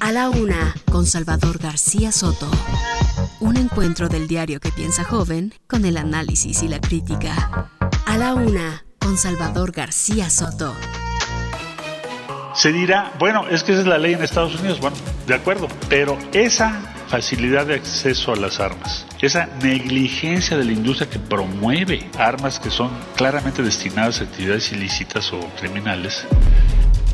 A la una, con Salvador García Soto. Un encuentro del diario que piensa joven con el análisis y la crítica. A la una, con Salvador García Soto. Se dirá, bueno, es que esa es la ley en Estados Unidos. Bueno, de acuerdo, pero esa facilidad de acceso a las armas, esa negligencia de la industria que promueve armas que son claramente destinadas a actividades ilícitas o criminales,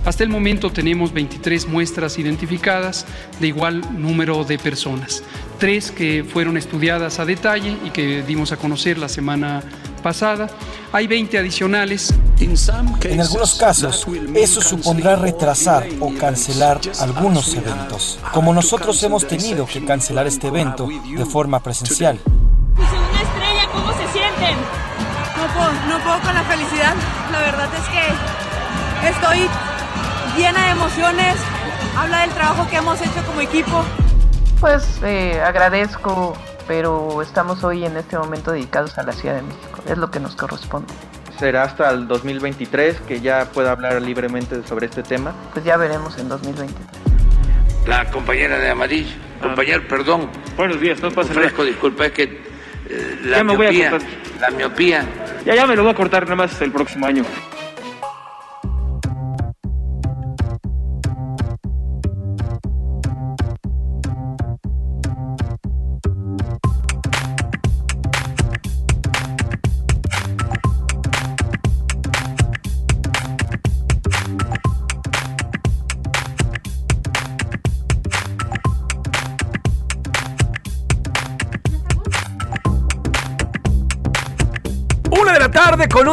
hasta el momento tenemos 23 muestras identificadas de igual número de personas, tres que fueron estudiadas a detalle y que dimos a conocer la semana pasada. Hay 20 adicionales. En algunos casos, eso supondrá retrasar o cancelar algunos eventos, como nosotros hemos tenido que cancelar este evento de forma presencial. Pues una estrella, ¿cómo se sienten? No puedo, no puedo con la felicidad. La verdad es que estoy llena de emociones, habla del trabajo que hemos hecho como equipo. Pues eh, agradezco, pero estamos hoy en este momento dedicados a la Ciudad de México, es lo que nos corresponde. Será hasta el 2023 que ya pueda hablar libremente sobre este tema. Pues ya veremos en 2023. La compañera de Amarillo, compañero, perdón. Buenos días, no pasa Ofrezco disculpa, es que eh, la, miopía, la miopía. Ya, ya me lo voy a cortar nada más el próximo año.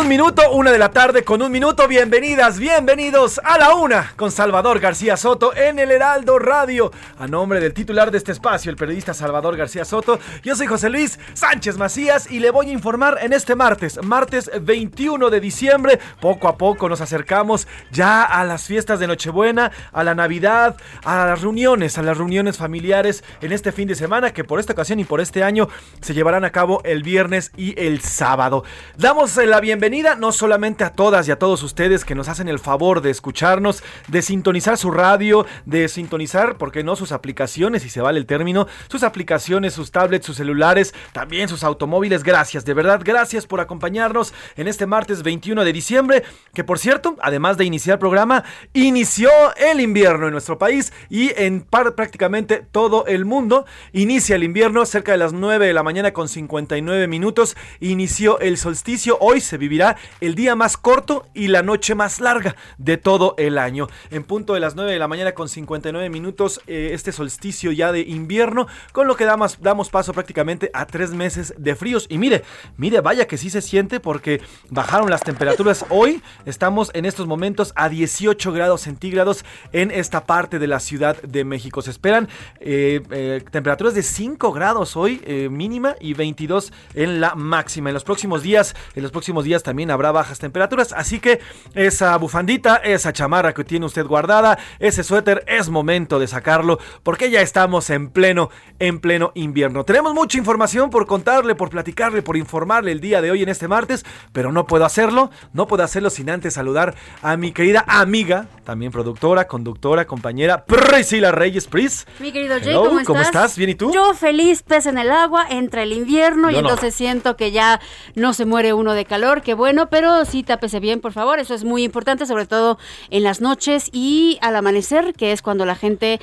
Un minuto, una de la tarde con un minuto. Bienvenidas, bienvenidos a la una con Salvador García Soto en el Heraldo Radio. A nombre del titular de este espacio, el periodista Salvador García Soto, yo soy José Luis Sánchez Macías y le voy a informar en este martes, martes 21 de diciembre. Poco a poco nos acercamos ya a las fiestas de Nochebuena, a la Navidad, a las reuniones, a las reuniones familiares en este fin de semana que por esta ocasión y por este año se llevarán a cabo el viernes y el sábado. Damos la bienvenida no solamente a todas y a todos ustedes que nos hacen el favor de escucharnos, de sintonizar su radio, de sintonizar, porque no sus aplicaciones, si se vale el término, sus aplicaciones, sus tablets, sus celulares, también sus automóviles. Gracias, de verdad, gracias por acompañarnos en este martes 21 de diciembre, que por cierto, además de iniciar el programa, inició el invierno en nuestro país y en prácticamente todo el mundo. Inicia el invierno cerca de las 9 de la mañana con 59 minutos. Inició el solsticio hoy se vivirá el día más corto y la noche más larga de todo el año. En punto de las 9 de la mañana con 59 minutos, eh, este solsticio ya de invierno, con lo que damos, damos paso prácticamente a tres meses de fríos. Y mire, mire, vaya que sí se siente porque bajaron las temperaturas. Hoy estamos en estos momentos a 18 grados centígrados en esta parte de la Ciudad de México. Se esperan eh, eh, temperaturas de 5 grados hoy mínima y 22 en la máxima. En los próximos días, en los próximos días también habrá bajas temperaturas, así que esa bufandita, esa chamarra que tiene usted guardada, ese suéter es momento de sacarlo porque ya estamos en pleno en pleno invierno. Tenemos mucha información por contarle, por platicarle, por informarle el día de hoy en este martes, pero no puedo hacerlo, no puedo hacerlo sin antes saludar a mi querida amiga, también productora, conductora, compañera Priscila Reyes Pris. Mi querido Jay, ¿cómo estás? ¿cómo estás? ¿Bien y tú? Yo feliz, pez en el agua, entra el invierno y entonces siento que ya no se muere uno de calor, qué bueno, pero sí tápese bien, por favor, eso es muy importante, sobre todo en las noches y al amanecer, que es cuando la gente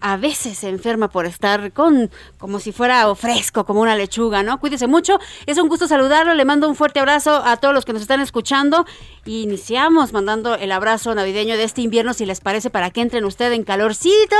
a veces se enferma por estar con como si fuera fresco, como una lechuga, ¿no? Cuídese mucho. Es un gusto saludarlo. Le mando un fuerte abrazo a todos los que nos están escuchando. iniciamos mandando el abrazo navideño de este invierno, si les parece, para que entren ustedes en calorcito.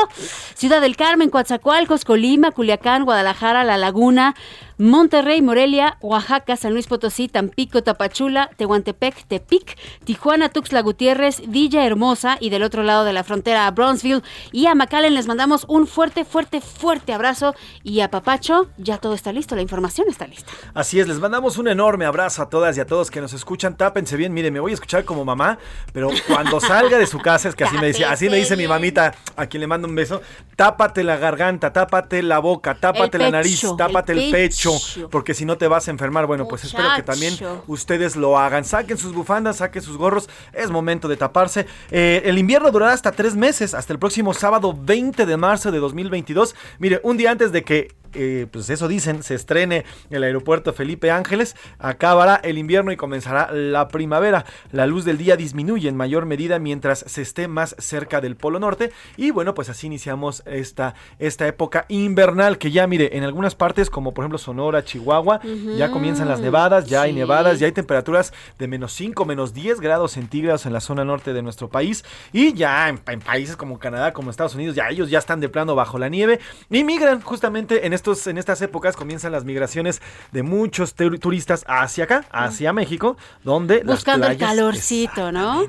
Ciudad del Carmen, Coatzacoalcos, Colima, Culiacán, Guadalajara, La Laguna. Monterrey, Morelia, Oaxaca, San Luis Potosí, Tampico, Tapachula, Tehuantepec, Tepic, Tijuana, Tuxtla Gutiérrez, Villa Hermosa y del otro lado de la frontera a Brownsville. Y a McAllen les mandamos un fuerte, fuerte, fuerte abrazo. Y a Papacho ya todo está listo, la información está lista. Así es, les mandamos un enorme abrazo a todas y a todos que nos escuchan. Tápense bien, mire, me voy a escuchar como mamá, pero cuando salga de su casa, es que así me dice, así me dice mi mamita, a quien le mando un beso, tápate la garganta, tápate la boca, tápate la nariz, tápate el pecho, porque si no te vas a enfermar. Bueno, pues espero que también ustedes lo hagan. Saquen sus bufandas, saquen sus gorros, es momento de taparse. Eh, el invierno durará hasta tres meses, hasta el próximo sábado 20 de marzo de 2022. Mire, un día antes de que eh, pues eso dicen, se estrene el aeropuerto Felipe Ángeles, acabará el invierno y comenzará la primavera. La luz del día disminuye en mayor medida mientras se esté más cerca del Polo Norte. Y bueno, pues así iniciamos esta, esta época invernal que ya mire, en algunas partes como por ejemplo Sonora, Chihuahua, ya comienzan las nevadas, ya hay nevadas, ya hay temperaturas de menos 5, menos 10 grados centígrados en la zona norte de nuestro país. Y ya en, en países como Canadá, como Estados Unidos, ya ellos ya están de plano bajo la nieve y migran justamente en estos, en estas épocas comienzan las migraciones de muchos turistas hacia acá, hacia México, donde buscando el calorcito, ¿no?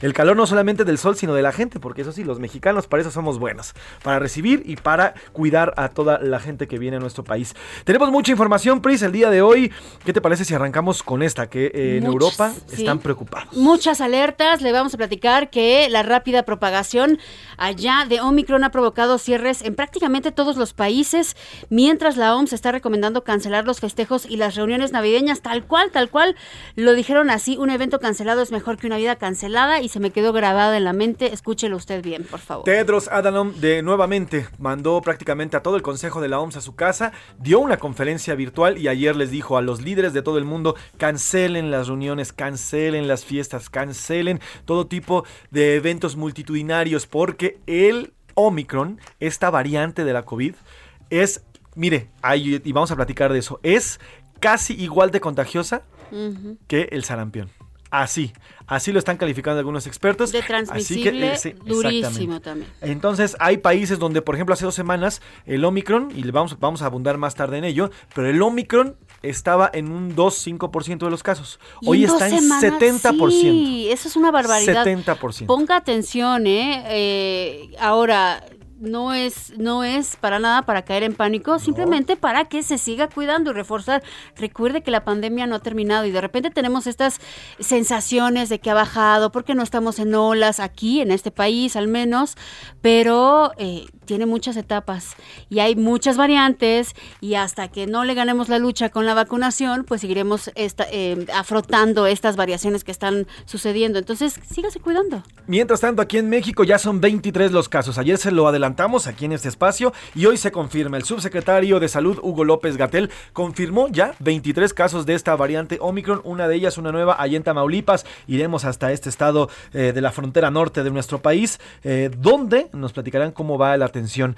El calor no solamente del sol, sino de la gente, porque eso sí, los mexicanos para eso somos buenos, para recibir y para cuidar a toda la gente que viene a nuestro país. Tenemos mucha información, Pris, el día de hoy. ¿Qué te parece si arrancamos con esta que eh, en Europa están preocupados? Muchas alertas, le vamos a platicar que la rápida propagación allá de Omicron ha provocado cierres en prácticamente todos los países mientras la OMS está recomendando cancelar los festejos y las reuniones navideñas, tal cual, tal cual, lo dijeron así, un evento cancelado es mejor que una vida cancelada y se me quedó grabado en la mente, escúchelo usted bien, por favor. Tedros Adhanom de nuevamente mandó prácticamente a todo el Consejo de la OMS a su casa, dio una conferencia virtual y ayer les dijo a los líderes de todo el mundo, cancelen las reuniones, cancelen las fiestas, cancelen todo tipo de eventos multitudinarios porque el Omicron, esta variante de la COVID, es mire, y vamos a platicar de eso, es casi igual de contagiosa que el sarampión. Así, así lo están calificando algunos expertos. De transmisible, así que, durísimo también. Entonces, hay países donde, por ejemplo, hace dos semanas, el Omicron, y vamos, vamos a abundar más tarde en ello, pero el Omicron estaba en un 2-5% de los casos. Hoy está en 70%. Sí, eso es una barbaridad. 70%. Ponga atención, ¿eh? eh ahora, no es, no es para nada para caer en pánico, simplemente para que se siga cuidando y reforzar. Recuerde que la pandemia no ha terminado y de repente tenemos estas sensaciones de que ha bajado porque no estamos en olas aquí, en este país al menos, pero eh, tiene muchas etapas y hay muchas variantes y hasta que no le ganemos la lucha con la vacunación, pues seguiremos esta, eh, afrontando estas variaciones que están sucediendo. Entonces, sígase cuidando. Mientras tanto, aquí en México ya son 23 los casos. Ayer se lo adelantó aquí en este espacio y hoy se confirma. El subsecretario de Salud, Hugo López Gatel, confirmó ya 23 casos de esta variante Omicron, una de ellas una nueva allá en Tamaulipas. Iremos hasta este estado eh, de la frontera norte de nuestro país, eh, donde nos platicarán cómo va la atención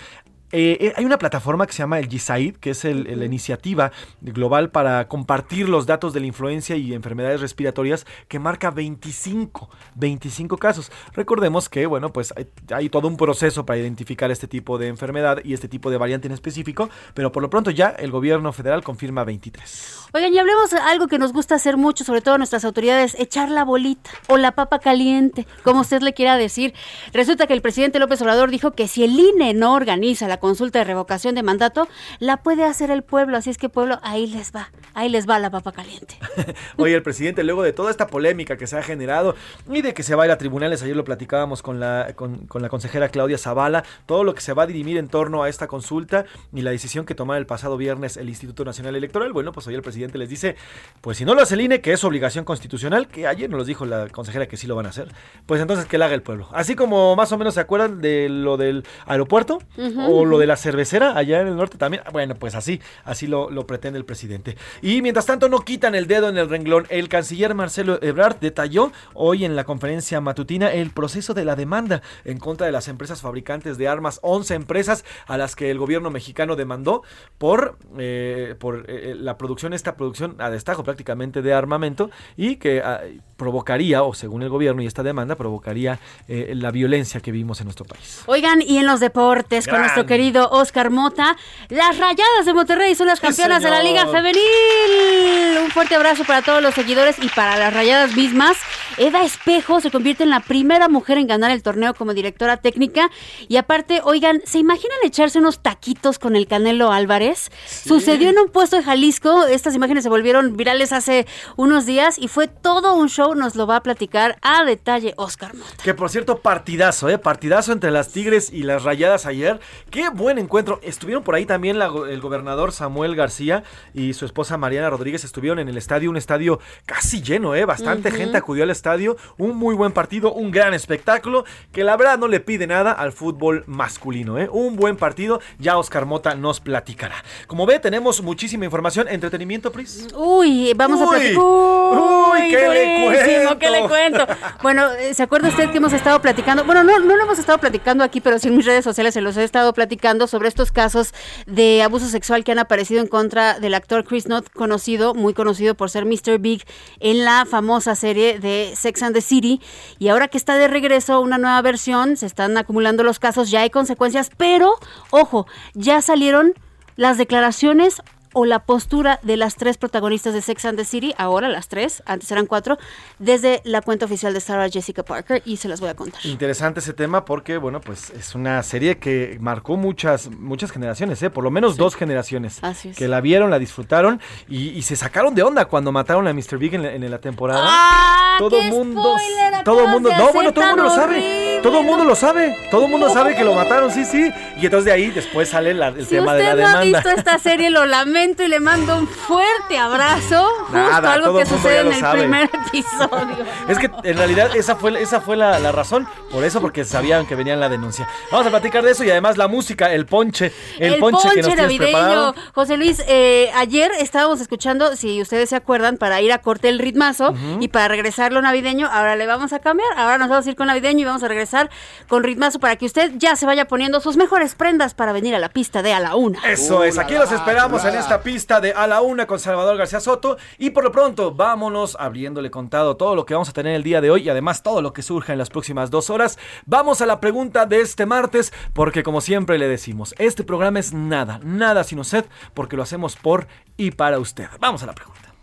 eh, eh, hay una plataforma que se llama el GISAID, que es la iniciativa global para compartir los datos de la influencia y enfermedades respiratorias, que marca 25, 25 casos. Recordemos que, bueno, pues hay, todo un proceso para identificar este tipo de enfermedad y este tipo de variante en específico, pero por lo pronto ya el gobierno federal confirma 23. Oigan, y hablemos de algo que nos gusta hacer mucho, sobre todo nuestras autoridades, echar la bolita o la papa caliente, como usted le quiera decir. Resulta que el presidente López Obrador dijo que si el INE no organiza la consulta de revocación de mandato, la puede hacer el pueblo. Así es que pueblo, ahí les va, ahí les va la papa caliente. Oye, el presidente, luego de toda esta polémica que se ha generado y de que se va a ir a tribunales, ayer lo platicábamos con la, con, la consejera Claudia Zavala, todo lo que se va a dirimir en torno a esta consulta y la decisión que tomó el pasado viernes el Instituto Nacional Electoral. Bueno, pues hoy el presidente les dice, pues si no lo hace el INE, que es obligación constitucional, que ayer nos lo dijo la consejera que sí lo van a hacer, pues entonces que lo haga el pueblo. Así como más o menos se acuerdan de lo del aeropuerto o lo de la cervecera allá en el norte también. Bueno, pues así, así lo, pretende el presidente. Y mientras tanto no quitan el dedo en el renglón. El canciller Marcelo Ebrard detalló hoy en la conferencia matutina el proceso de la demanda en contra de las empresas fabricantes de armas, 11 empresas a las que el gobierno mexicano demandó por, eh, por eh, la producción, esta producción a destajo prácticamente de armamento y que ah, provocaría, o según el gobierno y esta demanda, provocaría eh, la violencia que vimos en nuestro país. Oigan, y en los deportes, con nuestro querido querido Oscar Mota. Las Rayadas de Monterrey son las campeonas de la Liga Femenil. Un fuerte abrazo para todos los seguidores y para las Rayadas mismas. Eva Espejo se convierte en la primera mujer en ganar el torneo como directora técnica. Y aparte, oigan, ¿se imaginan echarse unos taquitos con el Canelo Álvarez? Sucedió en un puesto de Jalisco. Estas imágenes se volvieron virales hace unos días y fue todo un show. Nos lo va a platicar a detalle Oscar Mota. Que por cierto, partidazo, ¿eh? Partidazo entre las Tigres y las Rayadas ayer. Qué buen encuentro. Estuvieron por ahí también el gobernador Samuel García y su esposa Mariana Rodríguez. Estuvieron en el estadio, un estadio casi lleno, ¿eh? Bastante gente acudió al estadio. Un muy buen partido, un gran espectáculo que la verdad no le pide nada al fútbol masculino, ¿eh? Un buen partido. Ya Oscar Mota nos platicará. Como ve, tenemos muchísima información. Entretenimiento, Pris. Uy, vamos a platicar. Uy, ¿qué le cuento? ¿Qué le cuento? Bueno, eh, ¿se acuerda usted que hemos estado platicando? Bueno, no, no lo hemos estado platicando aquí, pero sí en mis redes sociales se los he estado platicando sobre estos casos de abuso sexual que han aparecido en contra del actor Chris Knott, conocido, muy conocido por ser Mr. Big en la famosa serie de Sex and the City. Y ahora que está de regreso una nueva versión, se están acumulando los casos, ya hay consecuencias, pero, ojo, ya salieron las declaraciones o la postura de las tres protagonistas de Sex and the City, ahora las tres, antes eran cuatro, desde la cuenta oficial de Sarah Jessica Parker y se las voy a contar. Interesante ese tema porque, bueno, pues es una serie que marcó muchas, muchas generaciones, ¿eh? por lo menos dos generaciones Así es. que la vieron, la disfrutaron y, se sacaron de onda cuando mataron a Mr. Big en, la temporada. ¡Ah, todo mundo, todo mundo, no, bueno, todo el mundo lo sabe, todo el mundo lo sabe, todo el mundo sabe que lo mataron, sí, sí, y entonces de ahí después sale el tema de la demanda. Si usted no ha visto esta serie, lo lamento y le mando un fuerte abrazo. justo algo que sucede en el primer episodio. es que en realidad esa fue, esa fue la, razón. Por eso, porque sabían que venía la denuncia. Vamos a platicar de eso y además la música, el ponche. El, ponche, que nos navideño. José Luis, eh, ayer estábamos escuchando, si ustedes se acuerdan, para ir a corte el ritmazo y para regresar lo navideño. Ahora le vamos a cambiar. Ahora nos vamos a ir con navideño y vamos a regresar con ritmazo para que usted ya se vaya poniendo sus mejores prendas para venir a la pista de a la una. Eso es, aquí los esperamos en esta pista de A la Una con Salvador García Soto. Y por lo pronto, vámonos abriéndole contado todo lo que vamos a tener el día de hoy y además todo lo que surja en las próximas dos horas. Vamos a la pregunta de este martes, porque como siempre le decimos, este programa es nada, nada sin usted, porque lo hacemos por y para usted. Vamos a la pregunta.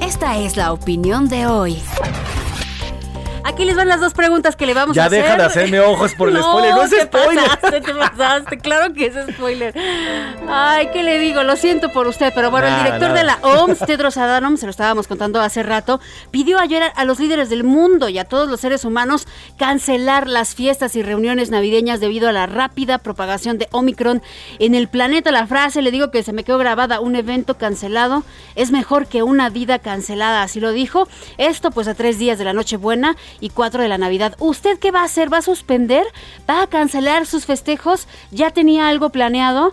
Esta es la opinión de hoy. Aquí les van las dos preguntas que le vamos a hacer. Ya deja de hacerme ojos por el spoiler. No es spoiler. Pasaste, te pasaste. Claro que es spoiler. Ay, ¿qué le digo? Lo siento por usted, pero bueno, el director de la OMS, Tedros Adhanom, se lo estábamos contando hace rato, pidió ayer a los líderes del mundo y a todos los seres humanos cancelar las fiestas y reuniones navideñas debido a la rápida propagación de Omicron en el planeta. La frase, le digo que se me quedó grabada, un evento cancelado es mejor que una vida cancelada, así lo dijo. Esto pues a tres días de la Nochebuena y 4 de la Navidad. ¿Usted qué va a hacer? ¿Va a suspender? ¿Va a cancelar sus festejos? ¿Ya tenía algo planeado?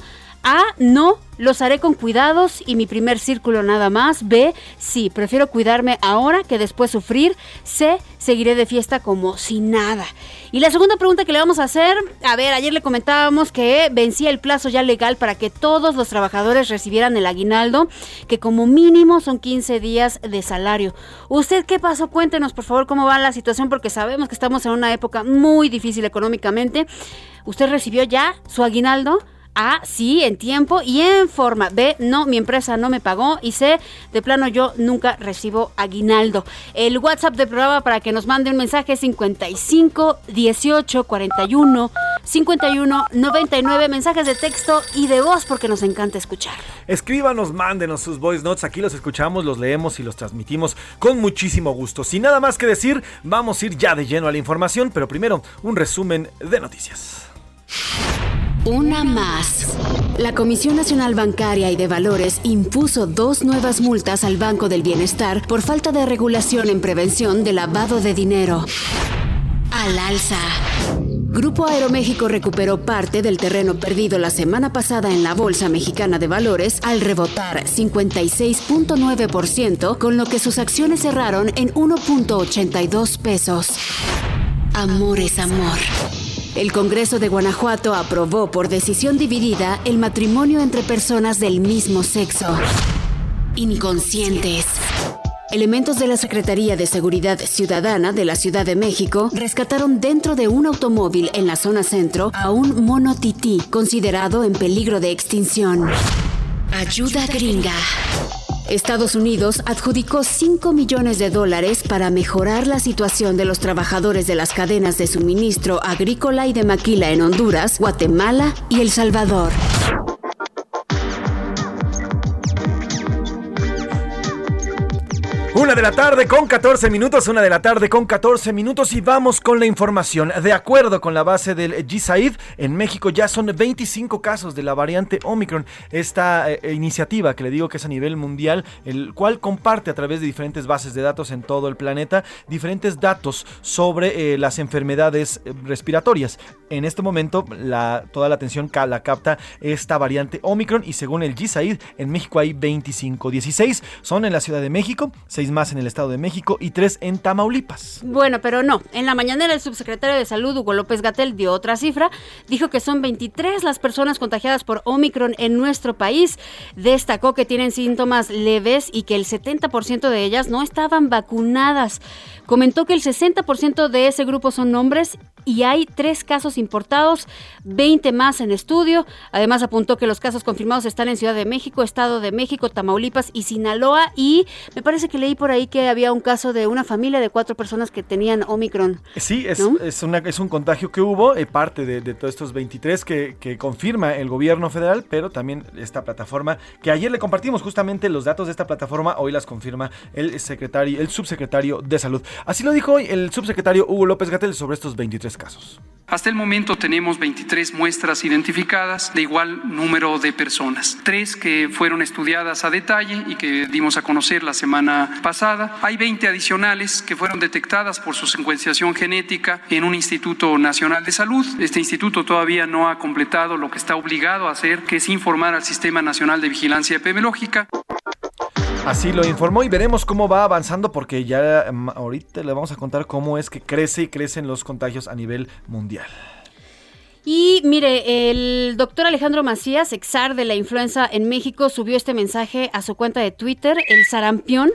A, no, los haré con cuidados y mi primer círculo nada más. B, sí, prefiero cuidarme ahora que después sufrir. C, seguiré de fiesta como si nada. Y la segunda pregunta que le vamos a hacer, a ver, ayer le comentábamos que vencía el plazo ya legal para que todos los trabajadores recibieran el aguinaldo, que como mínimo son 15 días de salario. ¿Usted qué pasó? Cuéntenos por favor cómo va la situación porque sabemos que estamos en una época muy difícil económicamente. ¿Usted recibió ya su aguinaldo? A, sí, en tiempo y en forma. B, no, mi empresa no me pagó. Y C, de plano yo nunca recibo aguinaldo. El WhatsApp del programa para que nos mande un mensaje 55 18 41 51 99. Mensajes de texto y de voz porque nos encanta escuchar. Escríbanos, mándenos sus voice notes. Aquí los escuchamos, los leemos y los transmitimos con muchísimo gusto. Sin nada más que decir, vamos a ir ya de lleno a la información, pero primero un resumen de noticias. Una más. La Comisión Nacional Bancaria y de Valores impuso dos nuevas multas al Banco del Bienestar por falta de regulación en prevención de lavado de dinero. Al alza. Grupo Aeroméxico recuperó parte del terreno perdido la semana pasada en la Bolsa Mexicana de Valores al rebotar 56.9%, con lo que sus acciones cerraron en 1.82 pesos. Amor es amor. El Congreso de Guanajuato aprobó por decisión dividida el matrimonio entre personas del mismo sexo. Inconscientes. Elementos de la Secretaría de Seguridad Ciudadana de la Ciudad de México rescataron dentro de un automóvil en la zona centro a un mono tití considerado en peligro de extinción. Ayuda gringa. Estados Unidos adjudicó 5 millones de dólares para mejorar la situación de los trabajadores de las cadenas de suministro agrícola y de maquila en Honduras, Guatemala y El Salvador. Una de la tarde con 14 minutos, una de la tarde con 14 minutos y vamos con la información. De acuerdo con la base del GSAID, en México ya son 25 casos de la variante Omicron. Esta eh, iniciativa que le digo que es a nivel mundial, el cual comparte a través de diferentes bases de datos en todo el planeta diferentes datos sobre eh, las enfermedades eh, respiratorias. En este momento la, toda la atención la capta esta variante Omicron y según el GSAID, en México hay 25, 16 son en la Ciudad de México, 6 más en el Estado de México y tres en Tamaulipas. Bueno, pero no. En la mañanera el subsecretario de Salud, Hugo López Gatel, dio otra cifra. Dijo que son 23 las personas contagiadas por Omicron en nuestro país. Destacó que tienen síntomas leves y que el 70% de ellas no estaban vacunadas. Comentó que el 60% de ese grupo son hombres y hay tres casos importados, 20 más en estudio. Además apuntó que los casos confirmados están en Ciudad de México, Estado de México, Tamaulipas y Sinaloa. Y me parece que leí por ahí que había un caso de una familia de cuatro personas que tenían Omicron. Sí, es, es, una, es un contagio que hubo, eh, parte de, todos estos 23 que, que, confirma el gobierno federal, pero también esta plataforma, que ayer le compartimos justamente los datos de esta plataforma, hoy las confirma el secretario, el subsecretario de salud. Así lo dijo hoy el subsecretario Hugo López Gatel sobre estos 23 casos. Hasta el momento tenemos 23 muestras identificadas de igual número de personas, tres que fueron estudiadas a detalle y que dimos a conocer la semana pasada. Hay 20 adicionales que fueron detectadas por su secuenciación genética en un Instituto Nacional de Salud. Este instituto todavía no ha completado lo que está obligado a hacer, que es informar al Sistema Nacional de Vigilancia Epidemiológica. Así lo informó y veremos cómo va avanzando porque ya mm, ahorita le vamos a contar cómo es que crece y crecen los contagios a nivel mundial. Y mire, el doctor Alejandro Macías, exar de la influenza en México, subió este mensaje a su cuenta de Twitter. El sarampión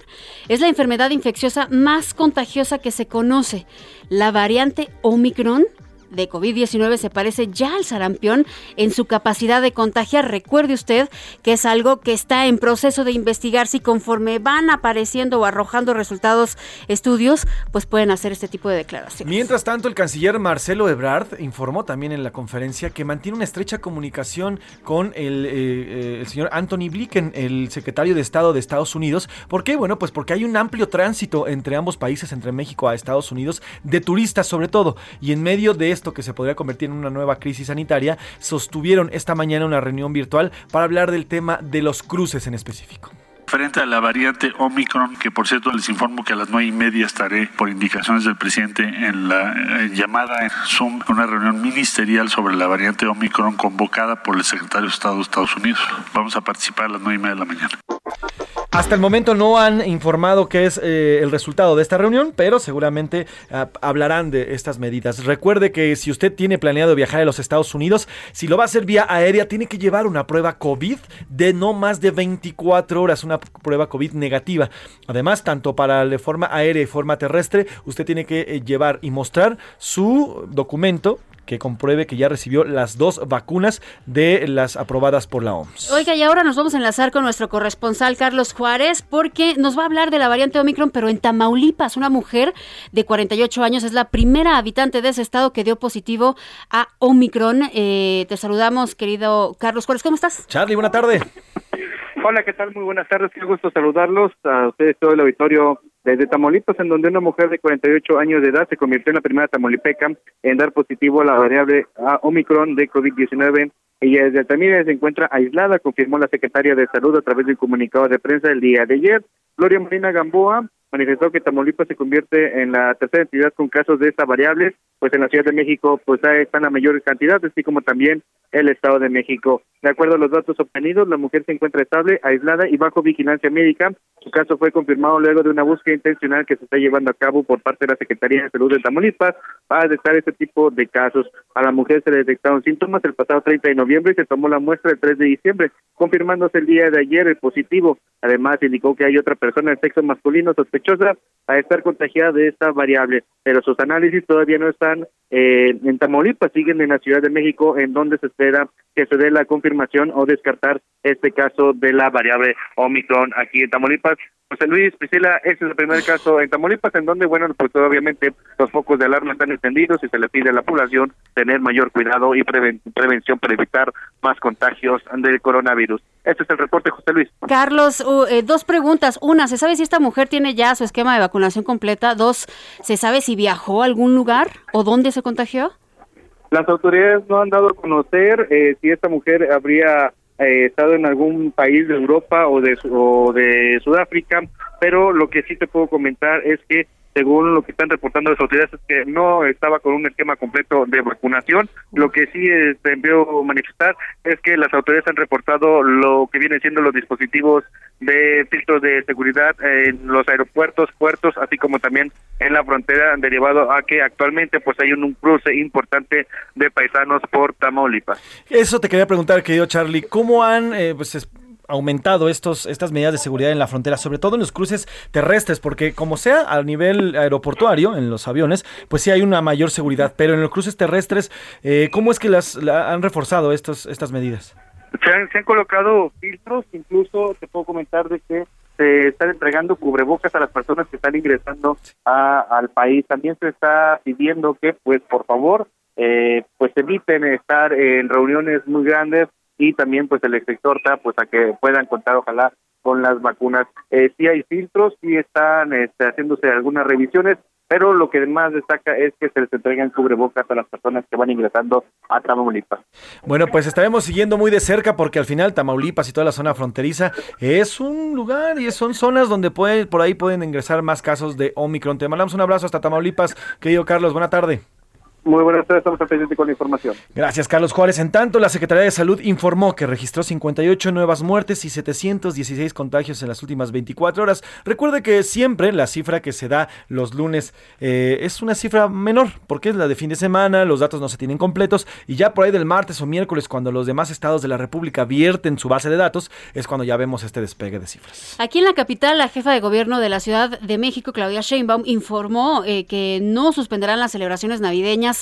es la enfermedad infecciosa más contagiosa que se conoce. La variante Omicron de COVID-19 se parece ya al sarampión en su capacidad de contagiar. Recuerde usted que es algo que está en proceso de investigarse y conforme van apareciendo o arrojando resultados estudios, pues pueden hacer este tipo de declaraciones. Mientras tanto, el canciller Marcelo Ebrard informó también en la conferencia que mantiene una estrecha comunicación con el, eh, eh, el señor Anthony Blinken, el secretario de Estado de Estados Unidos. ¿Por qué? Bueno, pues porque hay un amplio tránsito entre ambos países, entre México a Estados Unidos, de turistas sobre todo. Y en medio de que se podría convertir en una nueva crisis sanitaria, sostuvieron esta mañana una reunión virtual para hablar del tema de los cruces en específico frente a la variante Omicron, que por cierto les informo que a las nueve y media estaré por indicaciones del presidente en la eh, llamada en Zoom, una reunión ministerial sobre la variante Omicron convocada por el secretario de Estado de Estados Unidos. Vamos a participar a las nueve y media de la mañana. Hasta el momento no han informado qué es eh, el resultado de esta reunión, pero seguramente ah, hablarán de estas medidas. Recuerde que si usted tiene planeado viajar a los Estados Unidos, si lo va a hacer vía aérea, tiene que llevar una prueba COVID de no más de 24 horas, una prueba COVID negativa. Además, tanto para la forma aérea y forma terrestre, usted tiene que eh, llevar y mostrar su documento que compruebe que ya recibió las dos vacunas de las aprobadas por la OMS. Oiga, y ahora nos vamos a enlazar con nuestro corresponsal Carlos Juárez porque nos va a hablar de la variante Omicron, pero en Tamaulipas, una mujer de 48 años es la primera habitante de ese estado que dio positivo a Omicron. Eh, te saludamos, querido Carlos Juárez, ¿cómo estás? Charlie, buena tarde. Hola, ¿qué tal? Muy buenas tardes, qué gusto saludarlos a ustedes, todo el auditorio desde Tamaulipas, en donde una mujer de 48 años de edad se convirtió en la primera tamaulipeca en dar positivo a la variable Omicron de COVID-19. Ella desde Altamira se encuentra aislada, confirmó la secretaria de Salud a través de un comunicado de prensa el día de ayer. Gloria Marina Gamboa manifestó que Tamaulipas se convierte en la tercera entidad con casos de esta variable, pues en la Ciudad de México pues están la mayor cantidad, así como también el Estado de México. De acuerdo a los datos obtenidos, la mujer se encuentra estable, aislada y bajo vigilancia médica. Su caso fue confirmado luego de una búsqueda intencional que se está llevando a cabo por parte de la Secretaría de Salud de Tamaulipas para detectar este tipo de casos. A la mujer se le detectaron síntomas el pasado 30 de noviembre y se tomó la muestra el 3 de diciembre, confirmándose el día de ayer el positivo. Además, indicó que hay otra persona de sexo masculino sospechosa a estar contagiada de esta variable, pero sus análisis todavía no están eh, en Tamaulipas, siguen en la Ciudad de México, en donde se espera que se dé la confirmación o descartar este caso de la variable Omicron aquí en Tamaulipas. José Luis, Priscila, este es el primer caso en Tamaulipas, en donde, bueno, pues obviamente los focos de alarma están encendidos y se le pide a la población tener mayor cuidado y prevención para evitar más contagios del coronavirus. Este es el reporte, José Luis. Carlos, eh, dos preguntas. Una, ¿se sabe si esta mujer tiene ya su esquema de vacunación completa? Dos, ¿se sabe si viajó a algún lugar o dónde se contagió? Las autoridades no han dado a conocer eh, si esta mujer habría eh, estado en algún país de Europa o de, o de Sudáfrica, pero lo que sí te puedo comentar es que según lo que están reportando las autoridades, es que no estaba con un esquema completo de vacunación. Lo que sí este, envió manifestar es que las autoridades han reportado lo que vienen siendo los dispositivos de filtros de seguridad en los aeropuertos, puertos, así como también en la frontera, derivado a que actualmente pues hay un, cruce importante de paisanos por Tamaulipas. Eso te quería preguntar, querido Charlie, ¿cómo han eh, pues, aumentado estos, estas medidas de seguridad en la frontera, sobre todo en los cruces terrestres, porque como sea a nivel aeroportuario, en los aviones, pues sí hay una mayor seguridad, pero en los cruces terrestres, eh, ¿cómo es que las han reforzado estos, estas medidas? Se han, se han colocado filtros, incluso te puedo comentar de que se están entregando cubrebocas a las personas que están ingresando al país. También se está pidiendo que, pues, por favor, eh, pues eviten estar en reuniones muy grandes y también pues el extorta pues a que puedan contar ojalá con las vacunas. Eh, sí hay filtros, sí están este, haciéndose algunas revisiones, pero lo que más destaca es que se les entregan cubrebocas a las personas que van ingresando a Tamaulipas. Bueno, pues estaremos siguiendo muy de cerca porque al final Tamaulipas y toda la zona fronteriza es un lugar y son zonas donde puede, por ahí pueden ingresar más casos de Omicron. Te mandamos un abrazo hasta Tamaulipas, querido Carlos, buena tarde. Muy buenas tardes, estamos pendientes con la información. Gracias, Carlos Juárez. En tanto, la Secretaría de Salud informó que registró 58 nuevas muertes y 716 contagios en las últimas 24 horas. Recuerde que siempre la cifra que se da los lunes eh, es una cifra menor, porque es la de fin de semana, los datos no se tienen completos, y ya por ahí del martes o miércoles, cuando los demás estados de la República vierten su base de datos, es cuando ya vemos este despegue de cifras. Aquí en la capital, la jefa de gobierno de la Ciudad de México, Claudia Sheinbaum, informó eh, que no suspenderán las celebraciones navideñas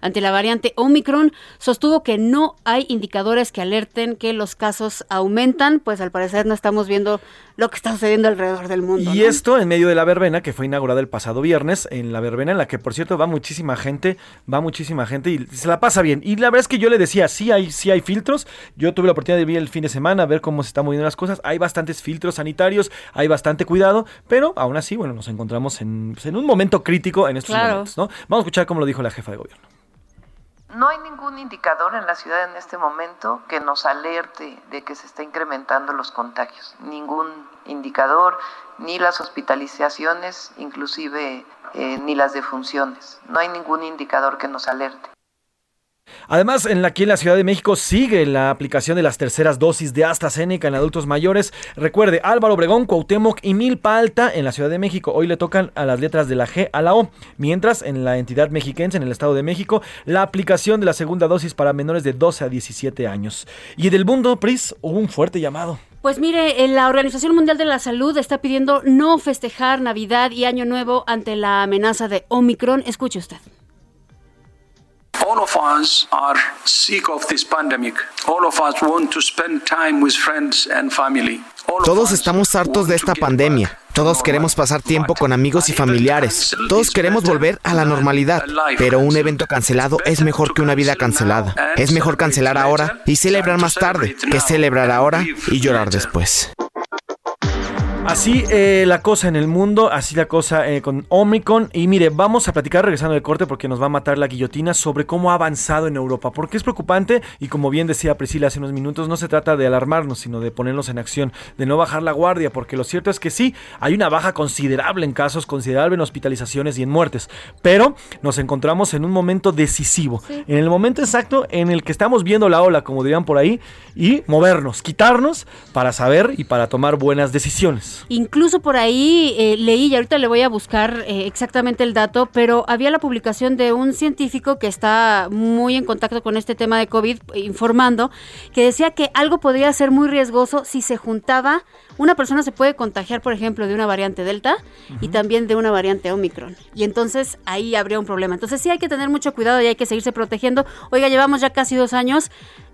ante la variante Omicron, sostuvo que no hay indicadores que alerten que los casos aumentan, pues al parecer no estamos viendo lo que está sucediendo alrededor del mundo. Y esto en medio de la verbena que fue inaugurada el pasado viernes, en la verbena en la que por cierto va muchísima gente, va muchísima gente y se la pasa bien. Y la verdad es que yo le decía, sí hay, sí hay filtros, yo tuve la oportunidad de ver el fin de semana, ver cómo se están moviendo las cosas, hay bastantes filtros sanitarios, hay bastante cuidado, pero aún así, bueno, nos encontramos en, pues, en un momento crítico en estos momentos, ¿no? Vamos a escuchar cómo lo dijo la jefa de gobierno. No hay ningún indicador en la ciudad en este momento que nos alerte de que se está incrementando los contagios. Ningún indicador, ni las hospitalizaciones, inclusive eh, ni las defunciones. No hay ningún indicador que nos alerte. Además, en la, aquí en la Ciudad de México sigue la aplicación de las terceras dosis de AstraZeneca en adultos mayores. Recuerde, Álvaro Obregón, Cuauhtémoc y Milpa Alta en la Ciudad de México. Hoy le tocan a las letras de la G a la O. Mientras, en la entidad mexiquense, en el Estado de México, la aplicación de la segunda dosis para menores de 12 a 17 años. Y del mundo, PRIS, hubo un fuerte llamado. Pues mire, la Organización Mundial de la Salud está pidiendo no festejar Navidad y Año Nuevo ante la amenaza de Omicron. Escuche usted. All of us are sick of this pandemic. All of us want to spend time with friends and family. Todos estamos hartos de esta pandemia. Todos queremos pasar tiempo con amigos y familiares. Todos queremos volver a la normalidad. Pero un evento cancelado es mejor que una vida cancelada. Es mejor cancelar ahora y celebrar más tarde que celebrar ahora y llorar después. Así eh, la cosa en el mundo, así la cosa eh, con Omicron. Y mire, vamos a platicar regresando del corte porque nos va a matar la guillotina sobre cómo ha avanzado en Europa. Porque es preocupante y como bien decía Priscila hace unos minutos, no se trata de alarmarnos, sino de ponernos en acción, de no bajar la guardia. Porque lo cierto es que sí, hay una baja considerable en casos, considerable en hospitalizaciones y en muertes. Pero nos encontramos en un momento decisivo. En el momento exacto en el que estamos viendo la ola, como dirían por ahí, y movernos, quitarnos para saber y para tomar buenas decisiones. Incluso por ahí eh, leí, y ahorita le voy a buscar eh, exactamente el dato, pero había la publicación de un científico que está muy en contacto con este tema de COVID, informando, que decía que algo podría ser muy riesgoso si se juntaba, una persona se puede contagiar, por ejemplo, de una variante Delta y también de una variante Omicron. Y entonces ahí habría un problema. Entonces sí hay que tener mucho cuidado y hay que seguirse protegiendo. Oiga, llevamos ya casi dos años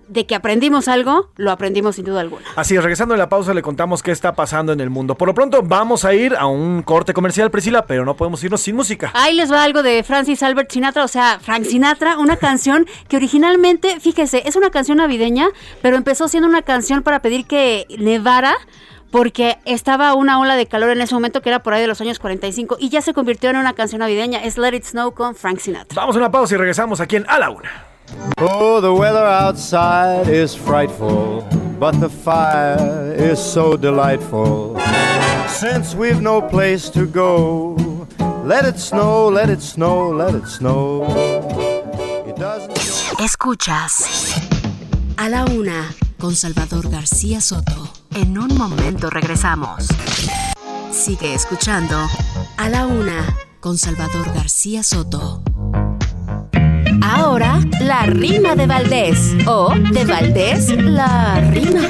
de que aprendimos algo, lo aprendimos sin duda alguna. Así es, regresando a la pausa le contamos qué está pasando en el mundo. Por lo pronto vamos a ir a un corte comercial, Priscila, pero no podemos irnos sin música. Ahí les va algo de Francis Albert Sinatra, o sea, Frank Sinatra, una canción que originalmente, fíjese, es una canción navideña, pero empezó siendo una canción para pedir que nevara porque estaba una ola de calor en ese momento que era por ahí de los años 45 y ya se convirtió en una canción navideña, es Let It Snow con Frank Sinatra. Vamos a una pausa y regresamos aquí en A la Una. Oh, the weather outside is frightful, but the fire is so delightful. Since we've no place to go, let it snow, let it snow, let it snow. It doesn't... Escuchas a la una con Salvador García Soto. En un momento regresamos. Sigue escuchando a la una con Salvador García Soto. Ahora, la rima de Valdés. O de Valdés, la rima.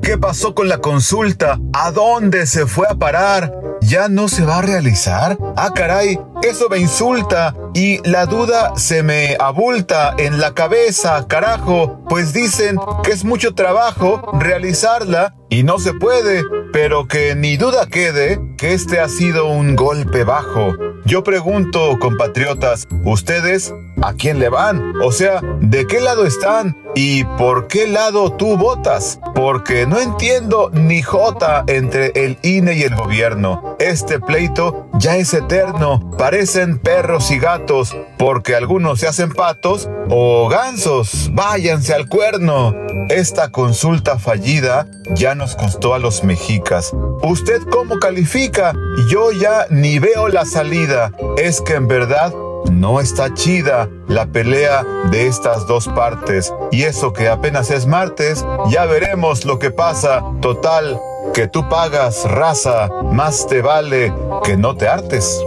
¿Qué pasó con la consulta? ¿A dónde se fue a parar? ¿Ya no se va a realizar? Ah, caray, eso me insulta y la duda se me abulta en la cabeza, carajo, pues dicen que es mucho trabajo realizarla y no se puede, pero que ni duda quede que este ha sido un golpe bajo. Yo pregunto, compatriotas, ¿ustedes a quién le van? O sea, ¿de qué lado están? ¿Y por qué lado tú votas? Porque no entiendo ni jota entre el INE y el gobierno. Este pleito ya es eterno. Parecen perros y gatos, porque algunos se hacen patos o gansos. Váyanse al cuerno. Esta consulta fallida ya nos costó a los mexicas. ¿Usted cómo califica? Yo ya ni veo la salida. Es que en verdad no está chida la pelea de estas dos partes. Y eso que apenas es martes, ya veremos lo que pasa. Total, que tú pagas raza, más te vale que no te hartes.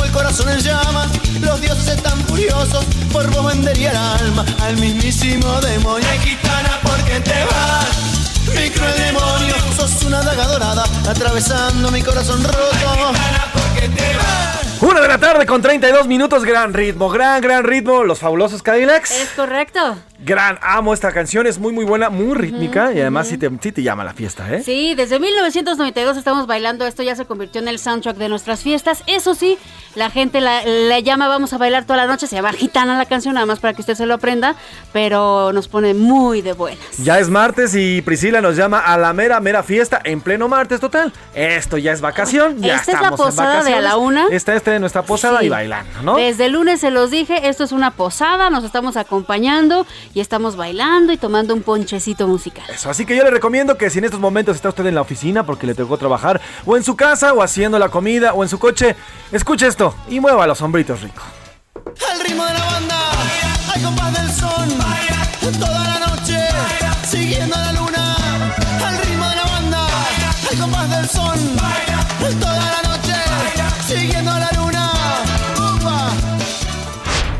Tengo el corazón en llamas, los dioses están furiosos. Por vos vendería el alma al mismísimo demonio. Ay, gitana, ¿por qué te vas? Mi cruel demonio, sos una daga dorada atravesando mi corazón roto. Ay, gitana, ¿por qué te vas? Una de la tarde con 32 minutos, gran ritmo, gran, gran ritmo, los fabulosos Cadillacs. Es correcto. Gran, amo esta canción, es muy, muy buena, muy rítmica y además sí, te, sí te llama la fiesta, ¿eh? Sí, desde 1992 estamos bailando, esto ya se convirtió en el soundtrack de nuestras fiestas. Eso sí, la gente la, llama Vamos a bailar toda la noche, se llama Gitana la canción, nada más para que usted se lo aprenda, pero nos pone muy de buenas. Ya es martes y Priscila nos llama a la mera, mera fiesta en pleno martes total. Esto ya es vacación, ya Esta estamos es la posada de a la una. Esta es de nuestra posada Sí. y bailando, ¿no? Desde el lunes se los dije, esto es una posada, nos estamos acompañando y estamos bailando y tomando un ponchecito musical. Eso, así que yo le recomiendo que si en estos momentos está usted en la oficina porque le tocó trabajar, o en su casa, o haciendo la comida, o en su coche, escuche esto y mueva los hombritos rico. Al ritmo de la banda, al compás del son, toda la noche, siguiendo la luna. Al ritmo de la banda, al compás del son,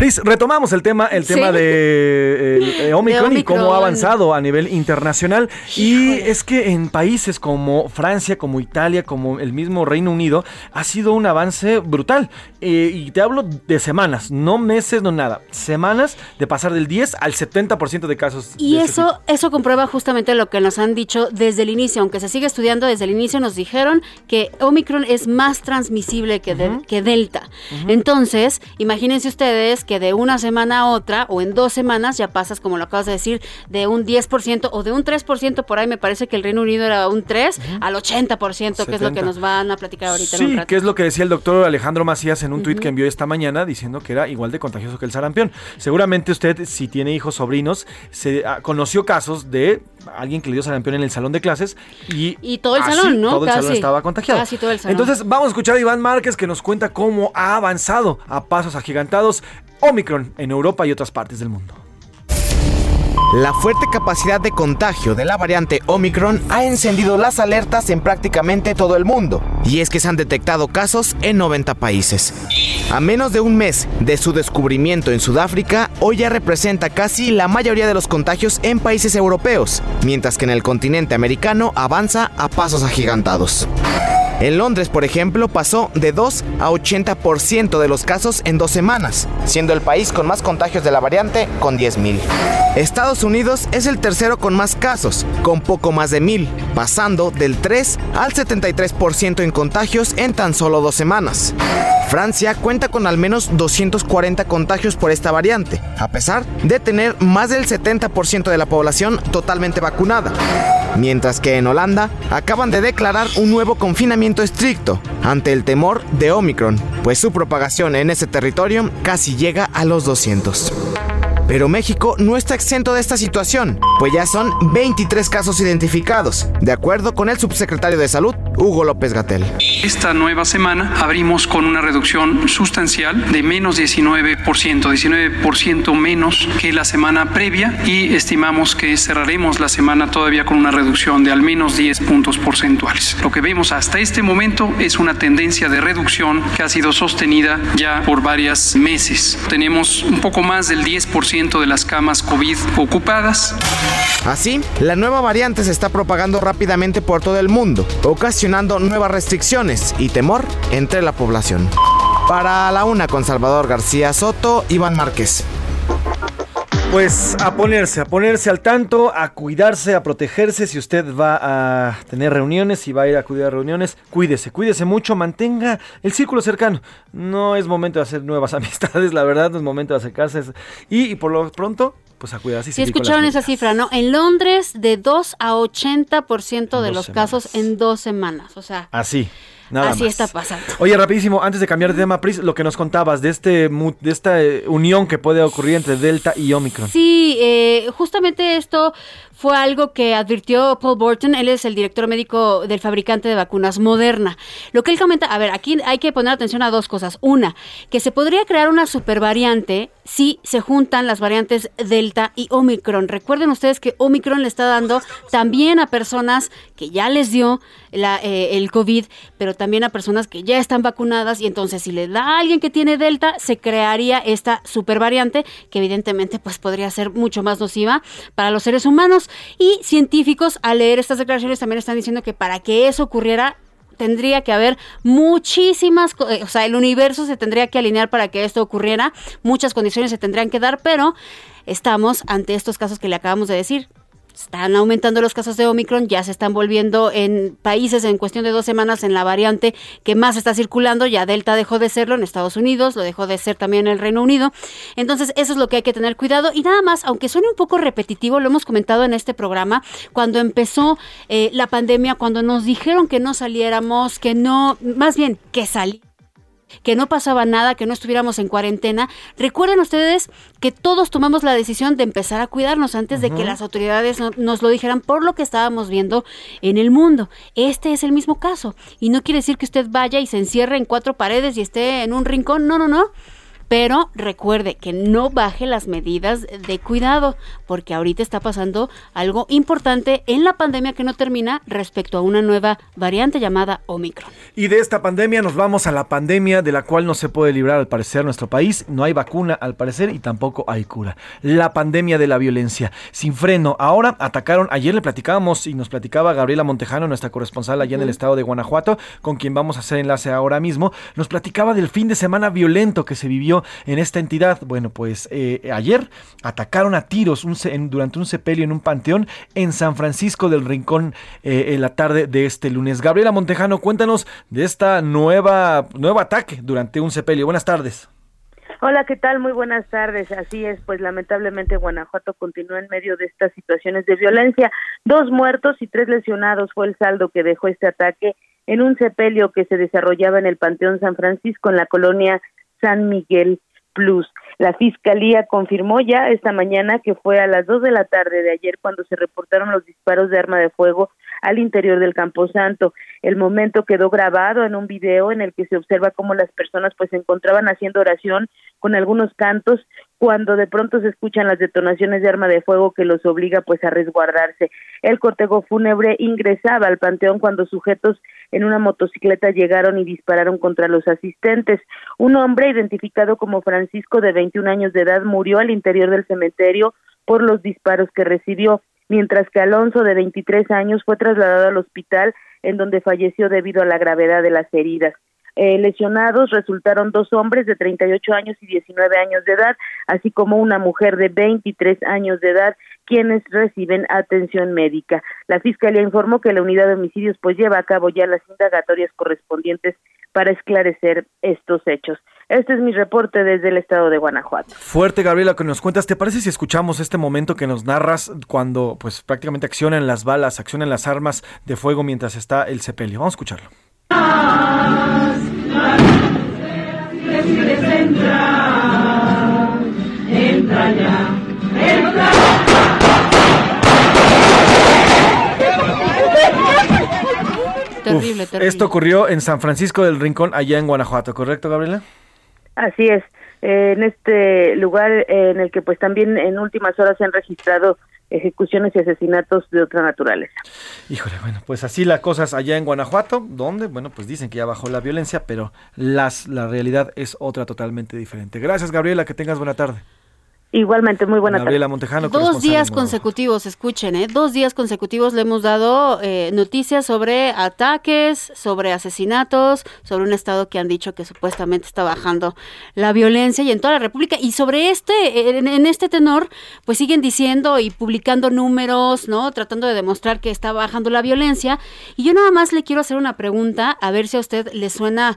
Pris, retomamos el tema, el tema de, Omicron, y cómo ha avanzado a nivel internacional. Y es que en países como Francia, como Italia, como el mismo Reino Unido, ha sido un avance brutal. Eh, y te hablo de semanas, no meses, no nada. Semanas de pasar del 10 al 70% de casos. Y eso, eso comprueba justamente lo que nos han dicho desde el inicio. Aunque se sigue estudiando desde el inicio, nos dijeron que Omicron es más transmisible que, que Delta. Entonces, imagínense ustedes que de una semana a otra o en dos semanas ya pasas, como lo acabas de decir, de un 10% o de un 3%, por ahí me parece que el Reino Unido era un 3 al 80%, que es lo que nos van a platicar ahorita. Sí, que es lo que decía el doctor Alejandro Macías en un tuit que envió esta mañana diciendo que era igual de contagioso que el sarampión. Seguramente usted, si tiene hijos, sobrinos, se ah, conoció casos de alguien que le dio sarampión en el salón de clases y, y todo el salón, ¿no? Todo el salón estaba contagiado. Casi todo el salón. Entonces vamos a escuchar a Iván Márquez que nos cuenta cómo ha avanzado a pasos agigantados Omicron en Europa y otras partes del mundo. La fuerte capacidad de contagio de la variante Omicron ha encendido las alertas en prácticamente todo el mundo, y es que se han detectado casos en 90 países. A menos de un mes de su descubrimiento en Sudáfrica, hoy ya representa casi la mayoría de los contagios en países europeos, mientras que en el continente americano avanza a pasos agigantados. En Londres, por ejemplo, pasó de 2 a 80% de los casos en dos semanas, siendo el país con más contagios de la variante con 10.000. Estados Unidos es el tercero con más casos, con poco más de 1.000, pasando del 3 al 73% en contagios en tan solo dos semanas. Francia cuenta con al menos 240 contagios por esta variante, a pesar de tener más del 70% de la población totalmente vacunada. Mientras que en Holanda acaban de declarar un nuevo confinamiento estricto ante el temor de Omicron, pues su propagación en ese territorio casi llega a los 200. Pero México no está exento de esta situación, pues ya son 23 casos identificados, de acuerdo con el subsecretario de Salud, Hugo López Gatel. Esta nueva semana abrimos con una reducción sustancial de menos 19%, 19% menos que la semana previa y estimamos que cerraremos la semana todavía con una reducción de al menos 10 puntos porcentuales. Lo que vemos hasta este momento es una tendencia de reducción que ha sido sostenida ya por varios meses. Tenemos un poco más del 10% de las camas COVID ocupadas. Así, la nueva variante se está propagando rápidamente por todo el mundo, ocasionando nuevas restricciones y temor entre la población. Para la una con Salvador García Soto, Iván Márquez. Pues a ponerse, a ponerse al tanto, a cuidarse, a protegerse. Si usted va a tener reuniones, y va a ir a acudir a reuniones, cuídese, cuídese mucho, mantenga el círculo cercano. No es momento de hacer nuevas amistades, la verdad, no es momento de acercarse. Y, por lo pronto, pues a cuidarse. Si escucharon esa cifra, ¿no? En Londres, de 2 a 80% de los casos en dos semanas. O sea. Así. Así está pasando. Oye, rapidísimo, antes de cambiar de tema, Pris, lo que nos contabas de este de esta eh, unión que puede ocurrir entre Delta y Omicron. Sí, eh, justamente esto fue algo que advirtió Paul Borton, él es el director médico del fabricante de vacunas Moderna. Lo que él comenta, a ver, aquí hay que poner atención a dos cosas. Una, que se podría crear una supervariante si se juntan las variantes Delta y Omicron. Recuerden ustedes que Omicron le está dando también a personas que ya les dio eh, el COVID, pero también a personas que ya están vacunadas y entonces si le da a alguien que tiene Delta, se crearía esta supervariante que evidentemente pues podría ser mucho más nociva para los seres humanos. Y científicos al leer estas declaraciones también están diciendo que para que eso ocurriera tendría que haber muchísimas, eh, o sea, el universo se tendría que alinear para que esto ocurriera, muchas condiciones se tendrían que dar, pero estamos ante estos casos que le acabamos de decir están aumentando los casos de Omicron, ya se están volviendo en países en cuestión de dos semanas en la variante que más está circulando, ya Delta dejó de serlo en Estados Unidos, lo dejó de ser también en el Reino Unido. Entonces, eso es lo que hay que tener cuidado. Y nada más, aunque suene un poco repetitivo, lo hemos comentado en este programa, cuando empezó eh, la pandemia, cuando nos dijeron que no saliéramos, que no, más bien, que salí que no pasaba nada, que no estuviéramos en cuarentena. Recuerden ustedes que todos tomamos la decisión de empezar a cuidarnos antes de que las autoridades nos lo dijeran por lo que estábamos viendo en el mundo. Este es el mismo caso. Y no quiere decir que usted vaya y se encierre en cuatro paredes y esté en un rincón. No, no, no pero recuerde que no baje las medidas de cuidado, porque ahorita está pasando algo importante en la pandemia que no termina respecto a una nueva variante llamada Omicron. Y de esta pandemia nos vamos a la pandemia de la cual no se puede librar al parecer nuestro país, no hay vacuna al parecer y tampoco hay cura. La pandemia de la violencia, sin freno. Ahora atacaron, ayer le platicábamos y nos platicaba Gabriela Montejano, nuestra corresponsal allá en el estado de Guanajuato, con quien vamos a hacer enlace ahora mismo, nos platicaba del fin de semana violento que se vivió en esta entidad. Bueno, pues eh, ayer atacaron a tiros durante un sepelio en un panteón en San Francisco del Rincón eh, en la tarde de este lunes. Gabriela Montejano, cuéntanos de esta nueva nuevo ataque durante un sepelio. Buenas tardes. Hola, ¿qué tal? Muy buenas tardes. Así es, pues lamentablemente Guanajuato continúa en medio de estas situaciones de violencia. Dos muertos y tres lesionados fue el saldo que dejó este ataque en un sepelio que se desarrollaba en el Panteón San Francisco en la colonia San Miguel Plus. La Fiscalía confirmó ya esta mañana que fue a las dos de la tarde de ayer cuando se reportaron los disparos de arma de fuego al interior del Camposanto. El momento quedó grabado en un video en el que se observa cómo las personas pues se encontraban haciendo oración con algunos cantos cuando de pronto se escuchan las detonaciones de arma de fuego que los obliga pues a resguardarse. El cortejo fúnebre ingresaba al panteón cuando sujetos en una motocicleta llegaron y dispararon contra los asistentes. Un hombre identificado como Francisco de 21 años de edad murió al interior del cementerio por los disparos que recibió mientras que Alonso, de 23 años, fue trasladado al hospital en donde falleció debido a la gravedad de las heridas. Eh, lesionados resultaron dos hombres de 38 años y 19 años de edad, así como una mujer de 23 años de edad, quienes reciben atención médica. La Fiscalía informó que la unidad de homicidios pues lleva a cabo ya las indagatorias correspondientes para esclarecer estos hechos. Este es mi reporte desde el estado de Guanajuato. Fuerte, Gabriela, que nos cuentas. ¿Te parece si escuchamos este momento que nos narras cuando pues prácticamente accionan las balas, accionan las armas de fuego mientras está el sepelio? Vamos a escucharlo. Entra ya, entra. Terrible, terrible. Esto ocurrió en San Francisco del Rincón, allá en Guanajuato, ¿correcto, Gabriela? Así es. Eh, en este lugar eh, en el que pues también en últimas horas se han registrado ejecuciones y asesinatos de otra naturaleza. Híjole, bueno, pues así las cosas allá en Guanajuato, donde, bueno, pues dicen que ya bajó la violencia, pero las, la realidad es otra totalmente diferente. Gracias, Gabriela, que tengas buena tarde. Igualmente, muy buena Gabriela Montejano. Dos días consecutivos, escuchen, ¿eh? Dos días consecutivos le hemos dado eh, noticias sobre ataques, sobre asesinatos, sobre un estado que han dicho que supuestamente está bajando la violencia y en toda la República. Y sobre este, en, en este tenor, pues siguen diciendo y publicando números, ¿no? Tratando de demostrar que está bajando la violencia. Y yo nada más le quiero hacer una pregunta, a ver si a usted le suena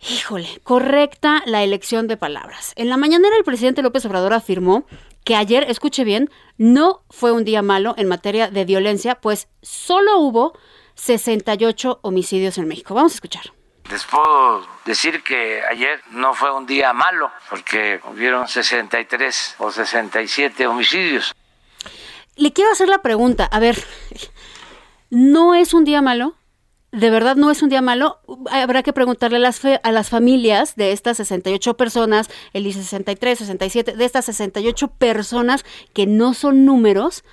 Híjole, correcta la elección de palabras. En la mañanera el presidente López Obrador afirmó que ayer, escuche bien, no fue un día malo en materia de violencia, pues solo hubo 68 homicidios en México. Vamos a escuchar. Les puedo decir que ayer no fue un día malo, porque hubieron 63 o 67 homicidios. Le quiero hacer la pregunta, a ver, ¿no es un día malo? De verdad no es un día malo. Habrá que preguntarle a las, a las familias de estas 68 personas, el 63, 67, de estas 68 personas que no son números,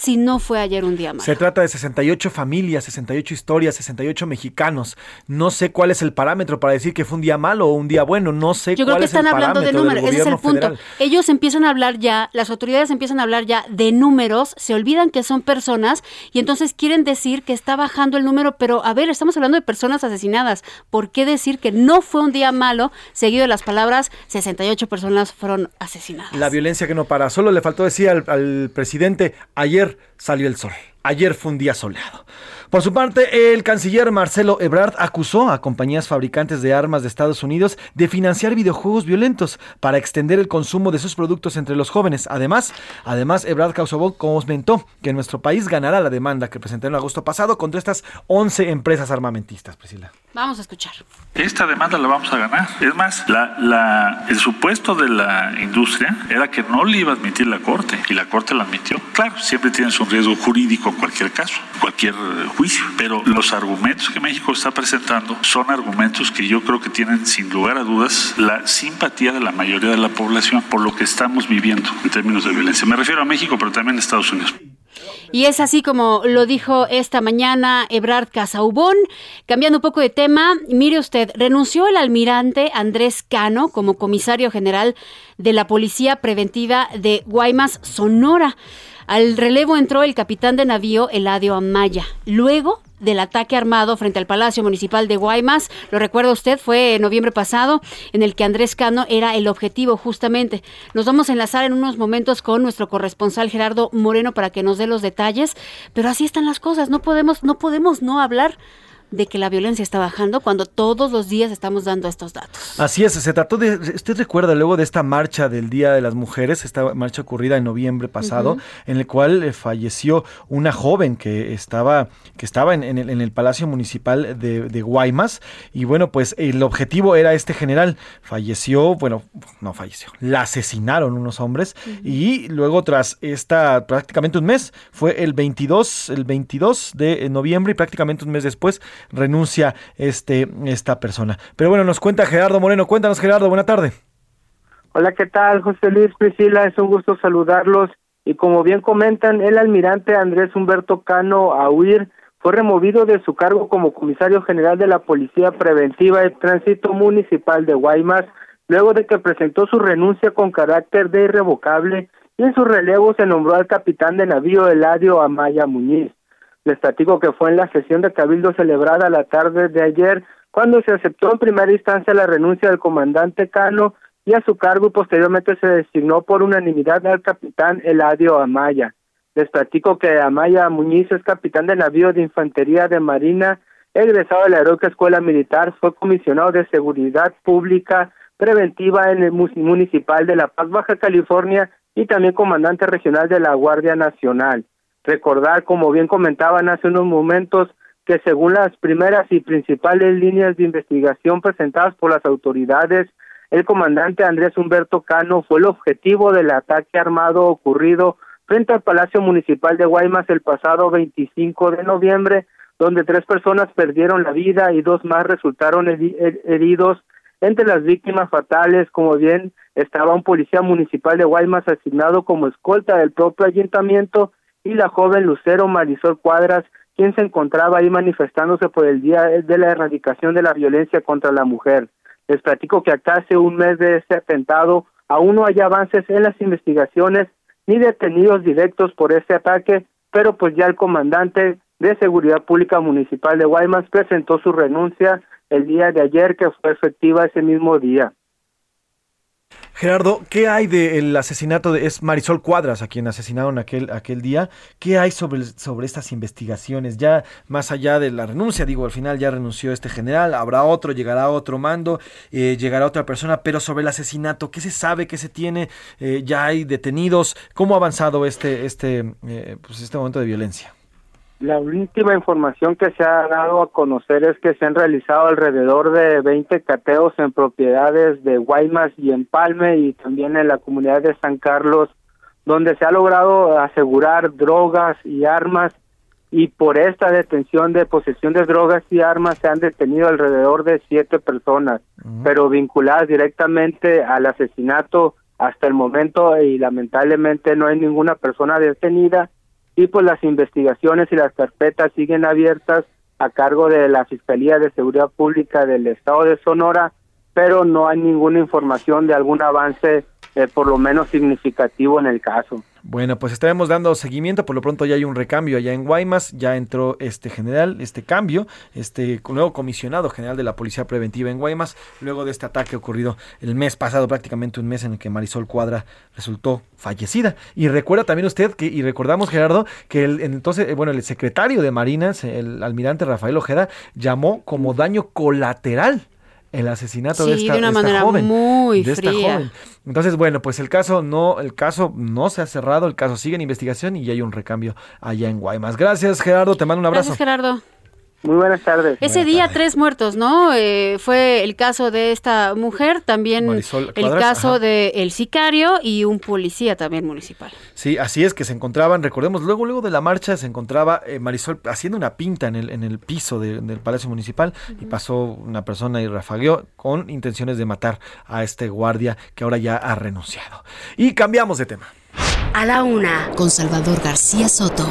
si no fue ayer un día más. Se trata de 68 familias, 68 historias, 68 mexicanos. No sé cuál es el parámetro para decir que fue un día malo o un día bueno. No sé Yo creo que están hablando de números. Ese es el punto. Ellos empiezan a hablar ya, las autoridades empiezan a hablar ya de números, se olvidan que son personas y entonces quieren decir que está bajando el número. Pero a ver, estamos hablando de personas asesinadas. ¿Por qué decir que no fue un día malo? Seguido de las palabras, 68 personas fueron asesinadas. La violencia que no para. Solo le faltó decir al, al presidente ayer salió el sol. Ayer fue un día soleado. Por su parte, el canciller Marcelo Ebrard acusó a compañías fabricantes de armas de Estados Unidos de financiar videojuegos violentos para extender el consumo de sus productos entre los jóvenes. Además, además Ebrard causó, comentó que nuestro país ganará la demanda que presentó en agosto pasado contra estas 11 empresas armamentistas, Priscila. Vamos a escuchar. Esta demanda la vamos a ganar. Es más, la, el supuesto de la industria era que no le iba a admitir la Corte y la Corte la admitió. Claro, siempre tienes un riesgo jurídico cualquier caso. Cualquier juicio. Pero los argumentos que México está presentando son argumentos que yo creo que tienen sin lugar a dudas la simpatía de la mayoría de la población por lo que estamos viviendo en términos de violencia. Me refiero a México, pero también a Estados Unidos. Y es así como lo dijo esta mañana Ebrard Casaubón. Cambiando un poco de tema, mire usted, renunció el almirante Andrés Cano como comisario general de la Policía Preventiva de Guaymas, Sonora. Al relevo entró el capitán de navío Eladio Amaya. Luego del ataque armado frente al Palacio Municipal de Guaymas. Lo recuerda usted, fue en noviembre pasado, en el que Andrés Cano era el objetivo justamente. Nos vamos a enlazar en unos momentos con nuestro corresponsal Gerardo Moreno para que nos dé los detalles, pero así están las cosas, no podemos, no podemos no hablar de que la violencia está bajando cuando todos los días estamos dando estos datos. Así es, se trató de, usted recuerda luego de esta marcha del Día de las Mujeres, esta marcha ocurrida en noviembre pasado, en el cual eh, falleció una joven que estaba, que estaba en, el, en el, Palacio Municipal de, Guaymas, y bueno, pues el objetivo era este general, falleció, bueno, no falleció, la asesinaron unos hombres, y luego tras esta, prácticamente un mes, fue el 22, el 22 de noviembre, y prácticamente un mes después, renuncia este, esta persona. Pero bueno, nos cuenta Gerardo Moreno. Cuéntanos, Gerardo, buena tarde. Hola, ¿qué tal? José Luis Priscila, es un gusto saludarlos. Y como bien comentan, el almirante Andrés Humberto Cano Ahuir fue removido de su cargo como comisario general de la Policía Preventiva de Tránsito Municipal de Guaymas, luego de que presentó su renuncia con carácter de irrevocable y en su relevo se nombró al capitán de navío Eladio Amaya Muñiz. Les platico que fue en la sesión de Cabildo celebrada la tarde de ayer cuando se aceptó en primera instancia la renuncia del comandante Cano y a su cargo posteriormente se designó por unanimidad al capitán Eladio Amaya. Les platico que Amaya Muñiz es capitán de navío de infantería de marina, egresado de la Heroica Escuela Militar, fue comisionado de Seguridad Pública Preventiva en el Municipal de La Paz, Baja California, y también comandante regional de la Guardia Nacional. Recordar, como bien comentaban hace unos momentos, que según las primeras y principales líneas de investigación presentadas por las autoridades, el comandante Andrés Humberto Cano fue el objetivo del ataque armado ocurrido frente al Palacio Municipal de Guaymas el pasado 25 de noviembre, donde tres personas perdieron la vida y dos más resultaron heridos. Entre las víctimas fatales, como bien estaba un policía municipal de Guaymas asignado como escolta del propio ayuntamiento y la joven Lucero Marisol Cuadras, quien se encontraba ahí manifestándose por el Día de la Erradicación de la Violencia contra la Mujer. Les platico que acá hace un mes de este atentado aún no hay avances en las investigaciones ni detenidos directos por este ataque, pero pues ya el comandante de Seguridad Pública Municipal de Guaymas presentó su renuncia el día de ayer que fue efectiva ese mismo día. Gerardo, ¿qué hay del asesinato de es Marisol Cuadras, a quien asesinaron aquel, aquel día? ¿Qué hay sobre, sobre estas investigaciones? Ya más allá de la renuncia, digo, al final ya renunció este general, habrá otro, llegará otro mando, eh, llegará otra persona, pero sobre el asesinato, ¿qué se sabe, qué se tiene? Eh, ¿Ya hay detenidos? ¿Cómo ha avanzado este, este, eh, pues este momento de violencia? La última información que se ha dado a conocer es que se han realizado alrededor de 20 cateos en propiedades de Guaymas y Empalme y también en la comunidad de San Carlos, donde se ha logrado asegurar drogas y armas y por esta detención de posesión de drogas y armas se han detenido alrededor de siete personas, pero vinculadas directamente al asesinato hasta el momento y lamentablemente no hay ninguna persona detenida y pues las investigaciones y las carpetas siguen abiertas a cargo de la Fiscalía de Seguridad Pública del Estado de Sonora, pero no hay ninguna información de algún avance eh, por lo menos significativo en el caso. Bueno, pues estaremos dando seguimiento. Por lo pronto ya hay un recambio allá en Guaymas. Ya entró este general, este cambio, este nuevo comisionado general de la Policía Preventiva en Guaymas, luego de este ataque ocurrido el mes pasado, prácticamente un mes en el que Marisol Cuadra resultó fallecida. Y recuerda también usted que, y recordamos Gerardo, que el, entonces, eh, bueno, el secretario de Marinas, el almirante Rafael Ojeda, llamó como daño colateral el asesinato de esta, de una manera joven, muy de esta fría. joven. Entonces, bueno, pues el caso no, el caso no se ha cerrado, el caso sigue en investigación y ya hay un recambio allá en Guaymas. Gracias, Gerardo, te mando un abrazo. Gracias, Gerardo. Muy buenas tardes. Ese día tres muertos, ¿no? Eh, fue el caso de esta mujer, también Marisol el Cuadras, caso ajá. de el sicario y un policía también municipal. Sí, así es que se encontraban, recordemos, luego luego de la marcha se encontraba eh, Marisol haciendo una pinta en el, en el piso de- del Palacio Municipal y pasó una persona y rafagueó con intenciones de matar a este guardia que ahora ya ha renunciado. Y cambiamos de tema. A la una, con Salvador García Soto.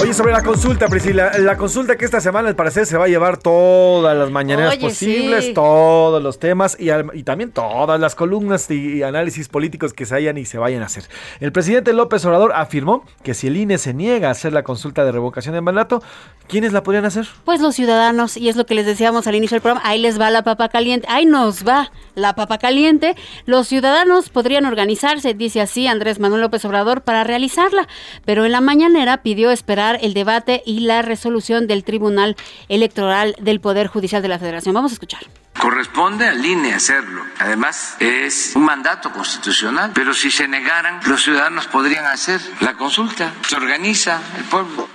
Oye, sobre la consulta, Priscila, la consulta que esta semana al parecer se va a llevar todas las mañaneras Oye, posibles, sí. todos los temas y, al- y también todas las columnas y, y análisis políticos que se hayan y se vayan a hacer. El presidente López Obrador afirmó que si el INE se niega a hacer la consulta de revocación de mandato, ¿quiénes la podrían hacer? Pues los ciudadanos, y es lo que les decíamos al inicio del programa, ahí les va la papa caliente, ahí nos va la papa caliente. Los ciudadanos podrían organizarse, dice así Andrés Manuel López Obrador, para realizarla, pero en la mañanera pidió esperar el debate y la resolución del Tribunal Electoral del Poder Judicial de la Federación. Vamos a escuchar. Corresponde al INE hacerlo. Además, es un mandato constitucional, pero si se negaran, los ciudadanos podrían hacer la consulta. Se organiza el pueblo.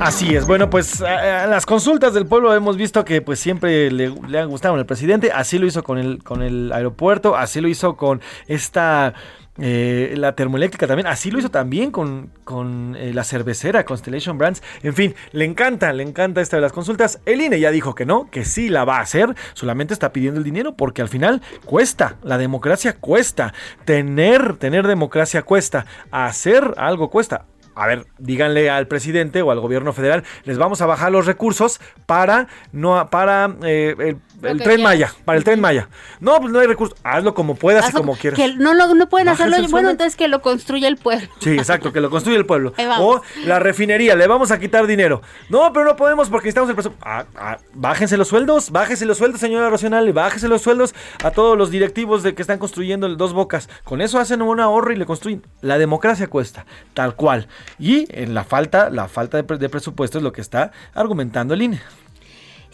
Así es, bueno, pues a, a las consultas del pueblo hemos visto que pues siempre le, le han gustado al presidente, así lo hizo con el, con el aeropuerto, así lo hizo con esta... eh, la termoeléctrica también, así lo hizo también con, con eh, la cervecera Constellation Brands. En fin, le encanta, le encanta esta de las consultas. El INE ya dijo que no, que sí la va a hacer, solamente está pidiendo el dinero porque al final cuesta, la democracia cuesta, tener, tener democracia cuesta, hacer algo cuesta. A ver, díganle al presidente o al gobierno federal, les vamos a bajar los recursos para no para eh, el, el tren quieras. Maya, para el tren Maya. No, pues no hay recursos. Hazlo como puedas y como quieras. Que no, lo- no pueden hacerlo, bueno, entonces que lo construya el pueblo. Sí, exacto, que lo construye el pueblo. O la refinería, le vamos a quitar dinero. No, pero no podemos porque necesitamos el presupuesto. Ah, ah, bájense los sueldos, bájense los sueldos, señora Racional, bájense los sueldos a todos los directivos de que están construyendo el dos bocas. Con eso hacen un ahorro y le construyen. La democracia cuesta, tal cual. Y en la falta, la falta de, de presupuesto es lo que está argumentando el INE.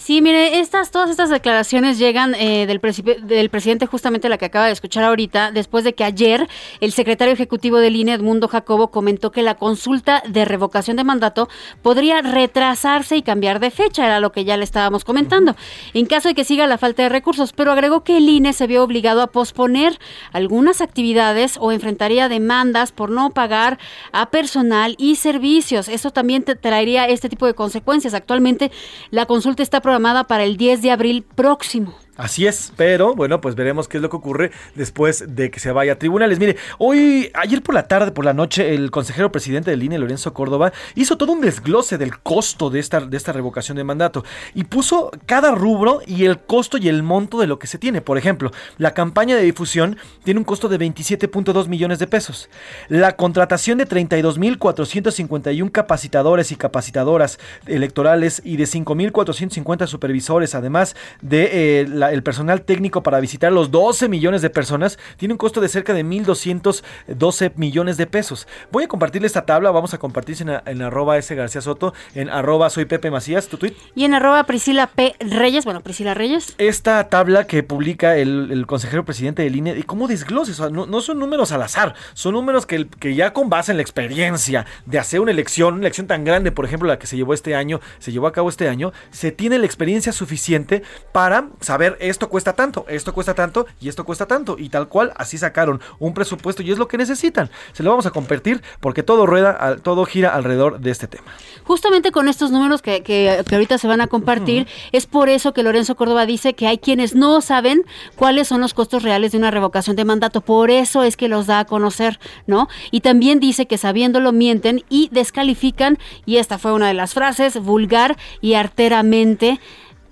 Sí, mire, estas, todas estas declaraciones llegan eh, del, del presidente, justamente la que acaba de escuchar ahorita, después de que ayer el secretario ejecutivo del INE, Edmundo Jacobo, comentó que la consulta de revocación de mandato podría retrasarse y cambiar de fecha, era lo que ya le estábamos comentando, en caso de que siga la falta de recursos, pero agregó que el INE se vio obligado a posponer algunas actividades o enfrentaría demandas por no pagar a personal y servicios. Eso también te traería este tipo de consecuencias. Actualmente la consulta está programada para el 10 de abril próximo. Así es, pero bueno, pues veremos qué es lo que ocurre después de que se vaya a tribunales. Mire, hoy, ayer por la tarde, por la noche, el consejero presidente del INE, Lorenzo Córdoba, hizo todo un desglose del costo de esta, de esta revocación de mandato y puso cada rubro y el costo y el monto de lo que se tiene. Por ejemplo, la campaña de difusión tiene un costo de 27.2 millones de pesos. La contratación de 32.451 capacitadores y capacitadoras electorales y de 5.450 supervisores, además de eh, la- el personal técnico para visitar los 12 millones de personas, tiene un costo de cerca de 1.212 millones de pesos. Voy a compartirle esta tabla, vamos a compartirse en, en arroba S García Soto, en arroba soy Pepe Macías, tu tweet. Y en arroba Priscila P. Reyes, bueno, Priscila Reyes. Esta tabla que publica el, el consejero presidente del INE, y cómo desglose, o sea, no, no son números al azar, son números que, que ya con base en la experiencia de hacer una elección, una elección tan grande, por ejemplo, la que se llevó este año, se llevó a cabo este año, se tiene la experiencia suficiente para saber esto cuesta tanto, esto cuesta tanto y esto cuesta tanto, y tal cual, así sacaron un presupuesto y es lo que necesitan. Se lo vamos a compartir porque todo rueda, todo gira alrededor de este tema. Justamente con estos números que, que- que ahorita se van a compartir, es por eso que Lorenzo Córdoba dice que hay quienes no saben cuáles son los costos reales de una revocación de mandato. Por eso es que los da a conocer, ¿no? Y también dice que sabiéndolo mienten y descalifican, y esta fue una de las frases, vulgar y arteramente,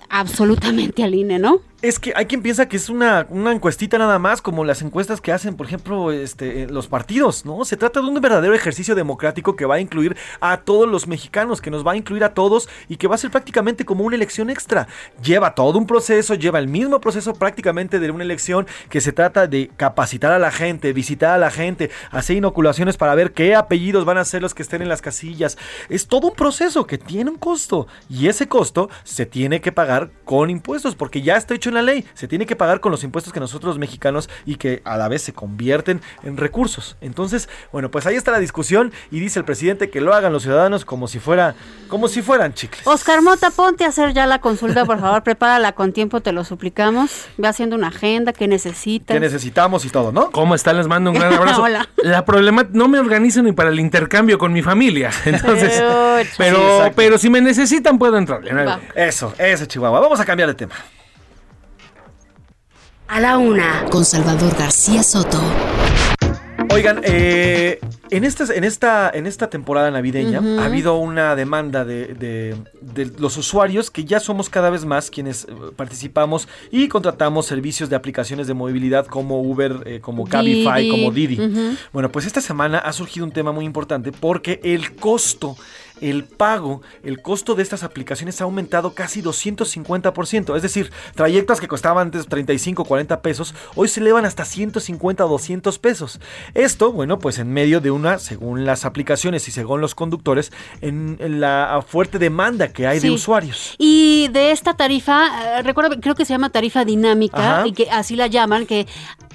absolutamente al INE, ¿no? Es que hay quien piensa que es una, una encuestita nada más, como las encuestas que hacen, por ejemplo, este, los partidos, ¿no? Se trata de un verdadero ejercicio democrático que va a incluir a todos los mexicanos, que nos va a incluir a todos y que va a ser prácticamente como una elección extra. Lleva todo un proceso, lleva el mismo proceso prácticamente de una elección que se trata de capacitar a la gente, visitar a la gente, hacer inoculaciones para ver qué apellidos van a ser los que estén en las casillas. Es todo un proceso que tiene un costo y ese costo se tiene que pagar con impuestos porque ya está hecho dicho en la ley, se tiene que pagar con los impuestos que nosotros los mexicanos y que a la vez se convierten en recursos. Entonces, bueno, pues ahí está la discusión y dice el presidente que lo hagan los ciudadanos como si fuera, como si fueran chicles. Oscar Mota, ponte a hacer ya la consulta, por favor, prepárala con tiempo, te lo suplicamos. Ve haciendo una agenda que necesitas. Que necesitamos y todo, ¿no? ¿Cómo están? Les mando un gran abrazo. Hola. La problema, no me organizo ni para el intercambio con mi familia. Entonces, pero, pero si me necesitan puedo entrar. Va. Eso, eso, Chihuahua. Vamos a cambiar de tema. A la una, con Salvador García Soto. Oigan, eh, en, esta, en, esta, en esta temporada navideña ha habido una demanda de, de- de los usuarios que ya somos cada vez más quienes eh, participamos y contratamos servicios de aplicaciones de movilidad como Uber, eh, como Cabify, Didi. como Didi. Bueno, pues esta semana ha surgido un tema muy importante porque el costo, el pago, el costo de estas aplicaciones ha aumentado casi 250%. Es decir, trayectos que costaban antes 35, 40 pesos, hoy se elevan hasta 150 o 200 pesos. Esto, bueno, pues en medio de una, según las aplicaciones y según los conductores, en, en la fuerte demanda que hay de usuarios. Y de esta tarifa, eh, recuerdo, creo que se llama tarifa dinámica Ajá. y que así la llaman, que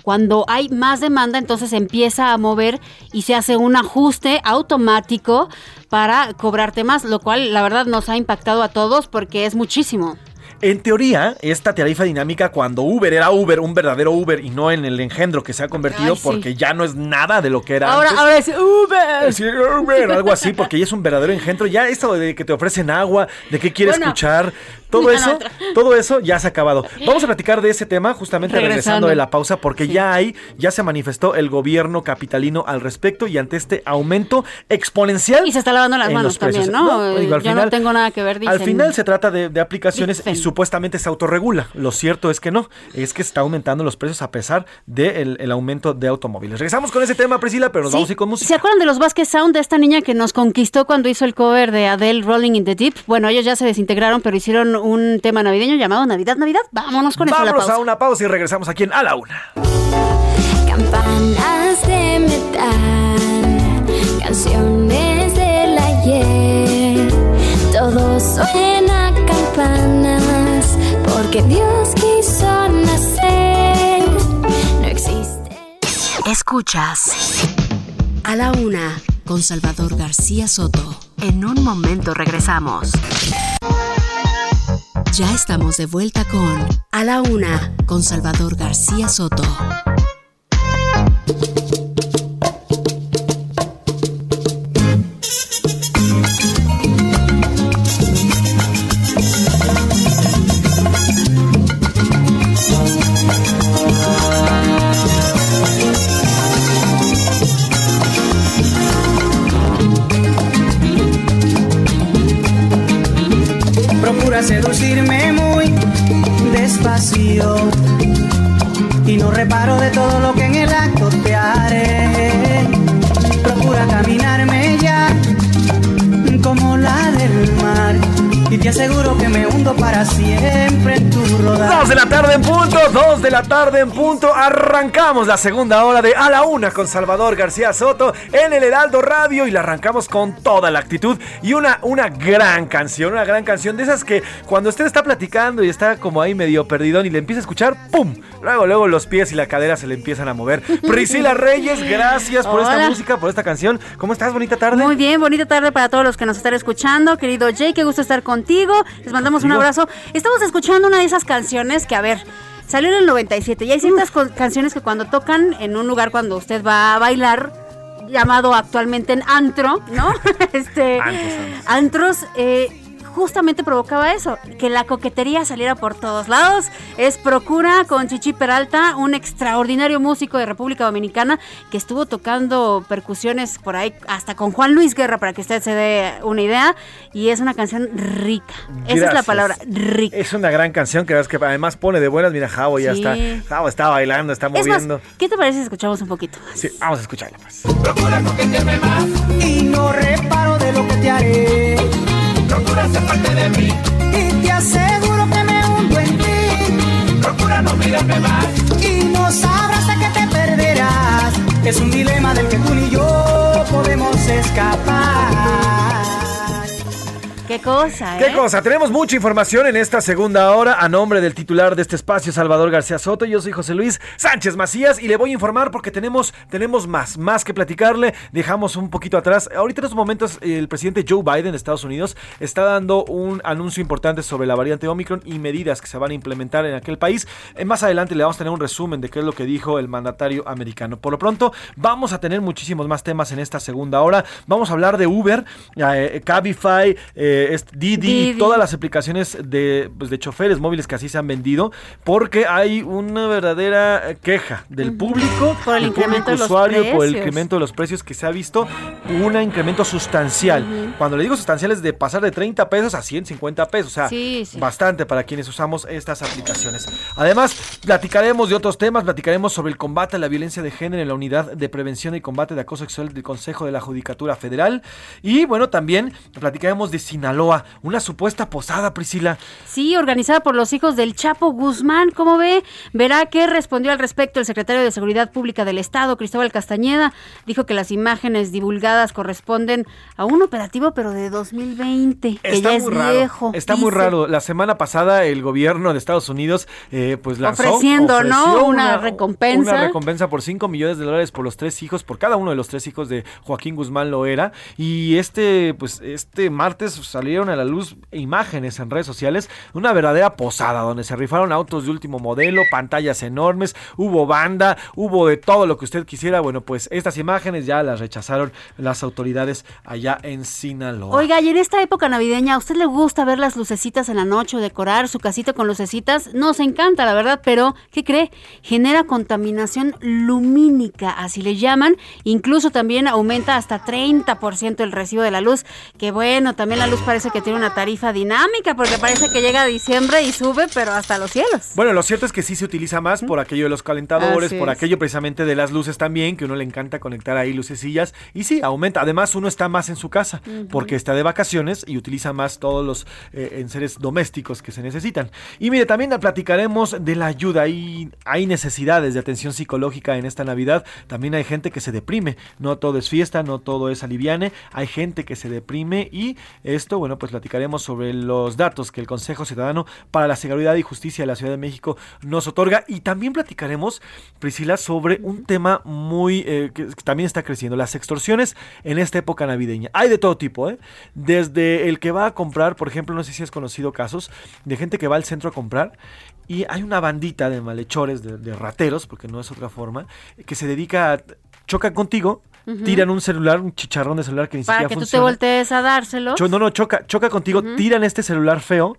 cuando hay más demanda, entonces empieza a mover y se hace un ajuste automático para cobrarte más, lo cual la verdad nos ha impactado a todos porque es muchísimo. En teoría, esta tarifa dinámica, cuando Uber era Uber, un verdadero Uber, y no en el engendro que se ha convertido, Ay, sí. porque ya no es nada de lo que era Ahora, antes. ahora es Uber. Algo así, porque ya es un verdadero engendro. Ya esto de que te ofrecen agua, de qué quieres Bueno. escuchar, todo eso, todo eso ya se ha acabado. Vamos a platicar de ese tema justamente regresando, Regresando. de la pausa, porque ya hay, ya se manifestó el gobierno capitalino al respecto y ante este aumento exponencial. Y se está lavando las manos también, ¿no? No, digo, al Yo final- no tengo nada que ver, dicen. Al final se trata de, de aplicaciones y Dicen. Supuestamente se autorregula. Lo cierto es que no, es que está aumentando los precios a pesar del el aumento de automóviles. Regresamos con ese tema, Priscila, pero nos Sí. vamos a ir con música. ¿Se acuerdan de los Vasquez Sound de esta niña que nos conquistó cuando hizo el cover de Adele Rolling in the Deep? Bueno, ellos ya se desintegraron, pero hicieron un tema navideño llamado Navidad, Navidad. Vámonos con eso a la Vámonos a una pausa y regresamos aquí en A la Una. Campanas de metal, canciones del ayer. Todo suena porque Dios quiso nacer. No existe. Escuchas A la una con Salvador García Soto. En un momento regresamos. Ya estamos de vuelta con A la una con Salvador García Soto. Hundo para siempre. Dos de la tarde en punto, dos de la tarde en punto. Arrancamos la segunda hora de A la Una con Salvador García Soto en el Heraldo Radio y la arrancamos con toda la actitud y una, una gran canción, una gran canción de esas que cuando usted está platicando y está como ahí medio perdidón y le empieza a escuchar, ¡pum! Luego, luego los pies y la cadera se le empiezan a mover. Priscila Reyes, gracias por esta música, por esta canción. ¿Cómo estás? Bonita tarde. Muy bien, bonita tarde para todos los que nos están escuchando. Querido Jay, qué gusto estar contigo. Les mandamos un abrazo. Estamos escuchando una de esas canciones que, a ver, salió en el 97 y hay ciertas canciones que cuando tocan en un lugar cuando usted va a bailar, llamado actualmente en antro, ¿no? este, antros, eh, justamente provocaba eso, que la coquetería saliera por todos lados. Es Procura con Chichi Peralta, un extraordinario músico de República Dominicana que estuvo tocando percusiones por ahí hasta con Juan Luis Guerra para que usted se dé una idea y es una canción rica. Esa es la palabra, rica. Es una gran canción que, ves que además pone de buenas. Mira, Javo ya Sí. está. Javo está bailando, está Es más, moviendo. ¿qué te parece si escuchamos un poquito? Sí, vamos a escucharla pues. Procura coquetearme más y no reparo de lo que te haré. Procura ser parte de mí y te aseguro que me hundo en ti. Procura no mirarme más y no sabrás de que te perderás. Es un dilema del que tú ni yo podemos escapar. Qué cosa, ¿eh? ¿Qué cosa? Tenemos mucha información en esta segunda hora a nombre del titular de este espacio, Salvador García Soto. Yo soy José Luis Sánchez Macías y le voy a informar porque tenemos, tenemos más, más que platicarle. Dejamos un poquito atrás. Ahorita en estos momentos el presidente Joe Biden de Estados Unidos está dando un anuncio importante sobre la variante Omicron y medidas que se van a implementar en aquel país. Eh, más adelante le vamos a tener un resumen de qué es lo que dijo el mandatario americano. Por lo pronto, vamos a tener muchísimos más temas en esta segunda hora. Vamos a hablar de Uber, eh, Cabify, eh, es Didi, y todas las aplicaciones de, pues, de choferes móviles que así se han vendido, porque hay una verdadera queja del público, Por el del incremento público de usuario, por el incremento de los precios que se ha visto, un incremento sustancial. Cuando le digo sustancial es de pasar de 30 pesos a 150 pesos, o sea, Sí, sí. bastante para quienes usamos estas aplicaciones. Además, platicaremos de otros temas, platicaremos sobre el combate a la violencia de género en la unidad de prevención y combate de acoso sexual del Consejo de la Judicatura Federal. Y bueno, también platicaremos de Sinaloa, una supuesta posada, Priscila. Sí, organizada por los hijos del Chapo Guzmán. ¿Cómo ve? Verá que respondió al respecto el secretario de Seguridad Pública del Estado, Cristóbal Castañeda. Dijo que las imágenes divulgadas corresponden a un operativo, pero de 2020, que Está ya es raro. viejo. Está muy raro. La semana pasada el gobierno de Estados Unidos eh, pues lanzó Ofreciendo, ¿no? Una recompensa. Una recompensa por 5 millones de dólares por los tres hijos, por cada uno de los tres hijos de Joaquín Guzmán Loera. Y este, pues, este martes salieron a la luz imágenes en redes sociales una verdadera posada donde se rifaron autos de último modelo, pantallas enormes, hubo banda, hubo de todo lo que usted quisiera. Bueno, pues estas imágenes ya las rechazaron las autoridades allá en Sinaloa. Oiga, y en esta época navideña, ¿a usted le gusta ver las lucecitas en la noche o decorar su casita con lucecitas? Nos encanta, la verdad, pero ¿qué cree? Genera contaminación lumínica, así le llaman. Incluso también aumenta hasta 30% el recibo de la luz. Que bueno, también la luz parece que tiene una tarifa dinámica, porque parece que llega a diciembre y sube, pero hasta los cielos. Bueno, lo cierto es que sí se utiliza más por aquello de los calentadores, Así por es. aquello precisamente de las luces también, que uno le encanta conectar ahí lucecillas. Y sí, aumenta. Además, uno está más en su casa porque está de vacaciones y utiliza más todos los eh, enseres domésticos que se necesitan. Y mire, también platicaremos de la ayuda. Hay, hay necesidades de atención psicológica en esta Navidad. También hay gente que se deprime. No todo es fiesta, no todo es aliviane. Hay gente que se deprime y esto, bueno, pues platicaremos sobre los datos que el Consejo Ciudadano para la Seguridad y Justicia de la Ciudad de México nos otorga. Y también platicaremos, Priscila, sobre un tema muy eh, que, también está creciendo, las extorsiones en esta época navideña. Hay de todo tipo, ¿eh? Desde el que va a comprar, por ejemplo, no sé si has conocido casos de gente que va al centro a comprar y hay una bandita de malhechores, de, de rateros, porque no es otra forma, que se dedica a chocan contigo, Tiran un celular, un chicharrón de celular que ni Para siquiera que tú te funciona. voltees a dárselo. Cho- no, no, choca, choca contigo, tiran este celular feo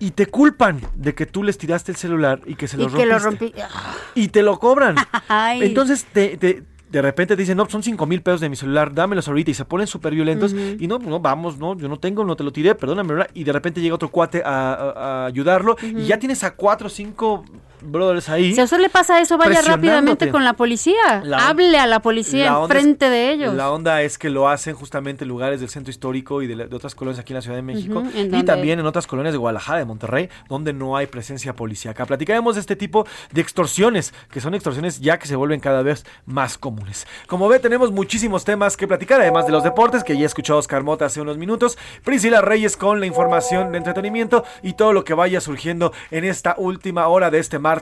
y te culpan de que tú les tiraste el celular y que se lo y que lo rompiste. rompí. Y te lo cobran. Ay. Entonces te, te- de repente te dicen, no, son 5 mil pesos de mi celular, dámelos ahorita. Y se ponen súper violentos. Y no, no, vamos, no, yo no tengo, no te lo tiré, perdóname, ¿verdad? Y de repente llega otro cuate a, a- a ayudarlo. Y ya tienes a 4 o 5 brothers ahí. Si a usted le pasa eso, vaya rápidamente con la policía. La- Hable a la policía enfrente de ellos. La onda es que lo hacen justamente en lugares del centro histórico y de, la- de otras colonias aquí en la Ciudad de México. Y también en otras colonias de Guadalajara, de Monterrey, donde no hay presencia policíaca. Platicaremos de este tipo de extorsiones, que son extorsiones ya que se vuelven cada vez más comunes. Como ve, tenemos muchísimos temas que platicar, además de los deportes, que ya escuchó Oscar Mota hace unos minutos. Priscila Reyes con la información de entretenimiento y todo lo que vaya surgiendo en esta última hora de este martes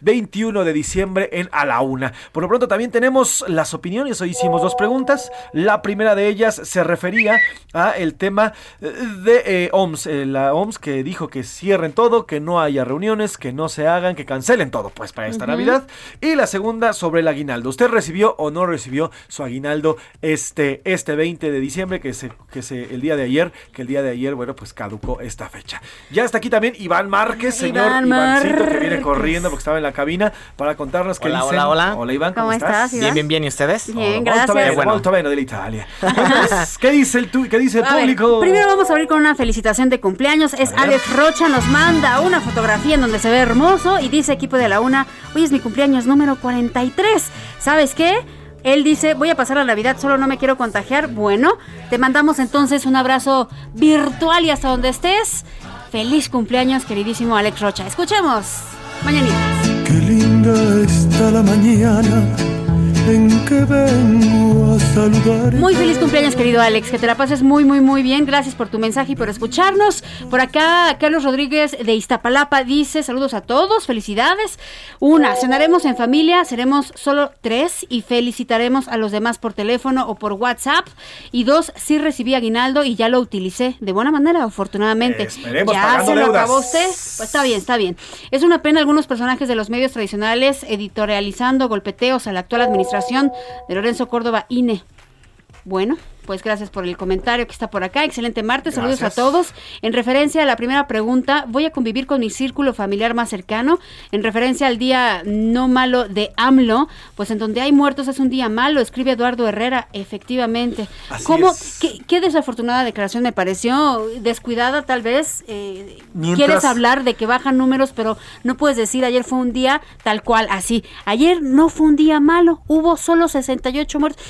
21 de diciembre en A la Una. Por lo pronto también tenemos las opiniones. Hoy hicimos dos preguntas. La primera de ellas se refería a el tema eh, de eh, OMS. eh, la OMS que dijo que cierren todo, que no haya reuniones, que no se hagan, que cancelen todo, pues para esta. Navidad. Y la segunda sobre el aguinaldo. ¿Usted recibió o no recibió su aguinaldo este, este 20 de diciembre, que se, que se, el día de ayer, que el día de ayer, bueno, pues caducó esta fecha. Ya está aquí también Iván Márquez, señor Iván Ivancito, que viene Márquez. Porque estaba en la cabina para contarnos qué Hola, dicen. hola, hola. Hola Iván, ¿cómo, ¿Cómo estás, Iván? Bien, bien, bien. ¿Y ustedes? Bien, gracias. Qué bueno. molto bene dell'Italia. Entonces, ¿Qué dice el, tu- qué dice el ver, público? primero vamos a abrir con una felicitación de cumpleaños. Es. Alex Rocha, nos manda una fotografía en donde se ve hermoso y dice equipo de la una, hoy es mi cumpleaños número 43. ¿Sabes qué? Él dice, voy a pasar la Navidad, solo no me quiero contagiar. Bueno, te mandamos entonces un abrazo virtual y hasta donde estés. Feliz cumpleaños, queridísimo Alex Rocha. Escuchemos. Mañanitas. Qué linda está la mañana que vengo a saludar. Muy feliz cumpleaños, querido Alex. Que te la pases muy, muy, muy bien. Gracias por tu mensaje y por escucharnos. Por acá, Carlos Rodríguez de Iztapalapa dice: Saludos a todos, felicidades. Una, cenaremos en familia, seremos solo tres y felicitaremos a los demás por teléfono o por WhatsApp. Y dos, sí recibí aguinaldo y ya lo utilicé de buena manera, afortunadamente. Esperemos, ya se lo deudas. acabó usted. Pues está bien, está bien. Es una pena algunos personajes de los medios tradicionales editorializando golpeteos a la actual administración de Lorenzo Córdoba INE. Bueno, pues gracias por el comentario que está por acá. Excelente martes, saludos a todos. En referencia a la primera pregunta, voy a convivir con mi círculo familiar más cercano. En referencia al día no malo de AMLO, pues en donde hay muertos es un día malo, escribe Eduardo Herrera, efectivamente. Así ¿Cómo? es. Qué, qué desafortunada declaración me pareció, descuidada tal vez. eh, Mientras- Quieres hablar de que bajan números, pero no puedes decir ayer fue un día tal cual, así. Ayer no fue un día malo, hubo solo 68 muertos.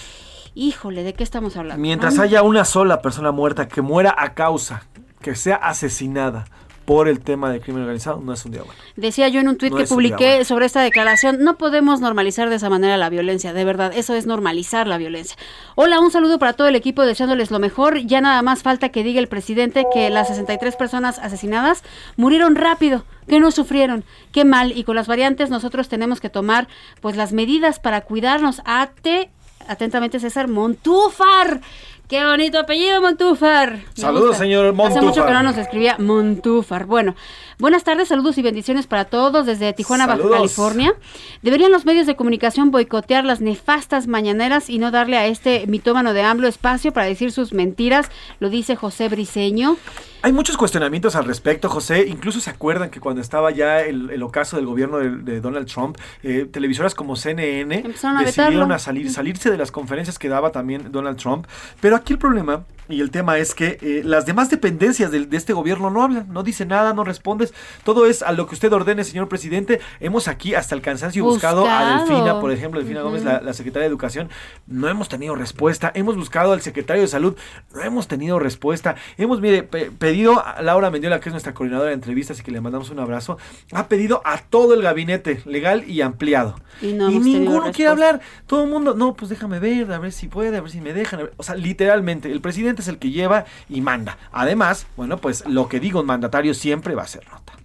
Híjole, ¿de qué estamos hablando? Mientras haya una sola persona muerta que muera a causa, que sea asesinada por el tema del crimen organizado, no es un día bueno. Decía yo en un tuit No que publiqué bueno. sobre esta declaración, no podemos normalizar de esa manera la violencia, de verdad, eso es normalizar la violencia. Hola, un saludo para todo el equipo deseándoles lo mejor, ya nada más falta que diga el presidente que las 63 personas asesinadas murieron rápido, que no sufrieron, qué mal, y con las variantes nosotros tenemos que tomar pues las medidas para cuidarnos. Ate, atentamente César Montúfar. Qué bonito apellido, Montúfar. Me Saludos, gusta. señor Hace mucho Montúfar. que no nos escribía Montúfar. Bueno, buenas tardes, saludos y bendiciones para todos desde Tijuana, Baja. California. Deberían los medios de comunicación boicotear las nefastas mañaneras y no darle a este mitómano de AMLO espacio para decir sus mentiras, lo dice José Briseño. Hay muchos cuestionamientos al respecto, José. Incluso se acuerdan que cuando estaba ya el, el ocaso del gobierno de, de Donald Trump, eh, televisoras como CNN Empezaron decidieron vetarlo. a salir, salirse de las conferencias que daba también Donald Trump. Pero aquí el problema y el tema es que eh, las demás dependencias de, este gobierno no hablan, no dicen nada, no respondes. Todo es a lo que usted ordene, señor presidente. Hemos aquí hasta el cansancio buscado, a. Delfina, por ejemplo, Delfina. Gómez, la, la secretaria de Educación. No hemos tenido respuesta. Hemos buscado al secretario de Salud. No hemos tenido respuesta. Hemos, mire, pe- pedido a Laura Mendiola, que es nuestra coordinadora de entrevistas y que le mandamos un abrazo, ha pedido a todo el gabinete legal y ampliado. Y no y ninguno quiere hablar. Todo el mundo, no, pues déjame ver, a ver si puede, a ver si me dejan. a ver". O sea, literalmente, el presidente es el que lleva y manda. Además, bueno, pues lo que diga un mandatario siempre va a ser nota.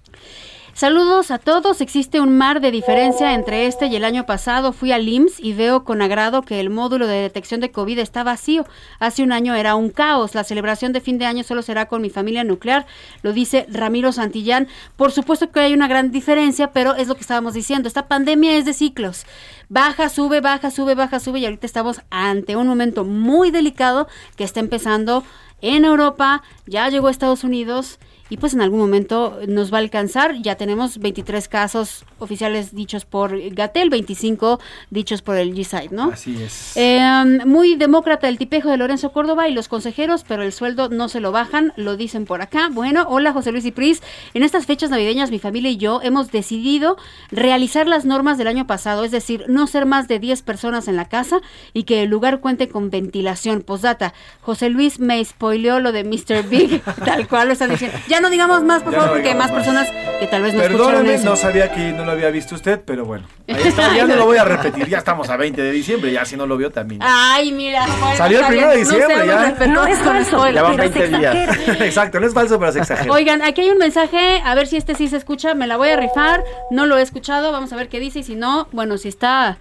Saludos a todos. Existe un mar de diferencia entre este y el año pasado. Fui al IMSS y veo con agrado que el módulo de detección de COVID está vacío. Hace un año era un caos. La celebración de fin de año solo será con mi familia nuclear, lo dice Ramiro Santillán. Por supuesto que hay una gran diferencia, pero es lo que estábamos diciendo. Esta pandemia es de ciclos. Baja, sube, baja, sube, baja, sube y ahorita estamos ante un momento muy delicado que está empezando en Europa, ya llegó a Estados Unidos y pues en algún momento nos va a alcanzar. Ya tenemos 23 casos oficiales dichos por Gatel, 25 dichos por el G-Site, ¿no? Así es. Eh, muy demócrata el tipejo de Lorenzo Córdoba y los consejeros, pero el sueldo no se lo bajan, lo dicen por acá. Bueno, hola José Luis y Pris. En estas fechas navideñas, mi familia y yo hemos decidido realizar las normas del año pasado, es decir, no ser más de 10 personas en la casa y que el lugar cuente con ventilación. Postdata, José Luis me spoileó lo de Mr. Big, tal cual lo están diciendo. Ya no digamos más, por Ya no favor, porque hay más personas que tal vez no escucharon Perdóname, eso. no sabía que no lo había visto usted, pero bueno. Ahí está, ya no lo voy a repetir. Ya estamos a 20 de diciembre, ya si no lo vio también. Ay, mira. bueno, Salió el está primero de bien. diciembre, no ya. No es con falso. Ya van 20 días. Exacto, no es falso, pero se exagera. Oigan, aquí hay un mensaje, a ver si este sí se escucha, me la voy a rifar, no lo he escuchado, vamos a ver qué dice y si no, bueno, si está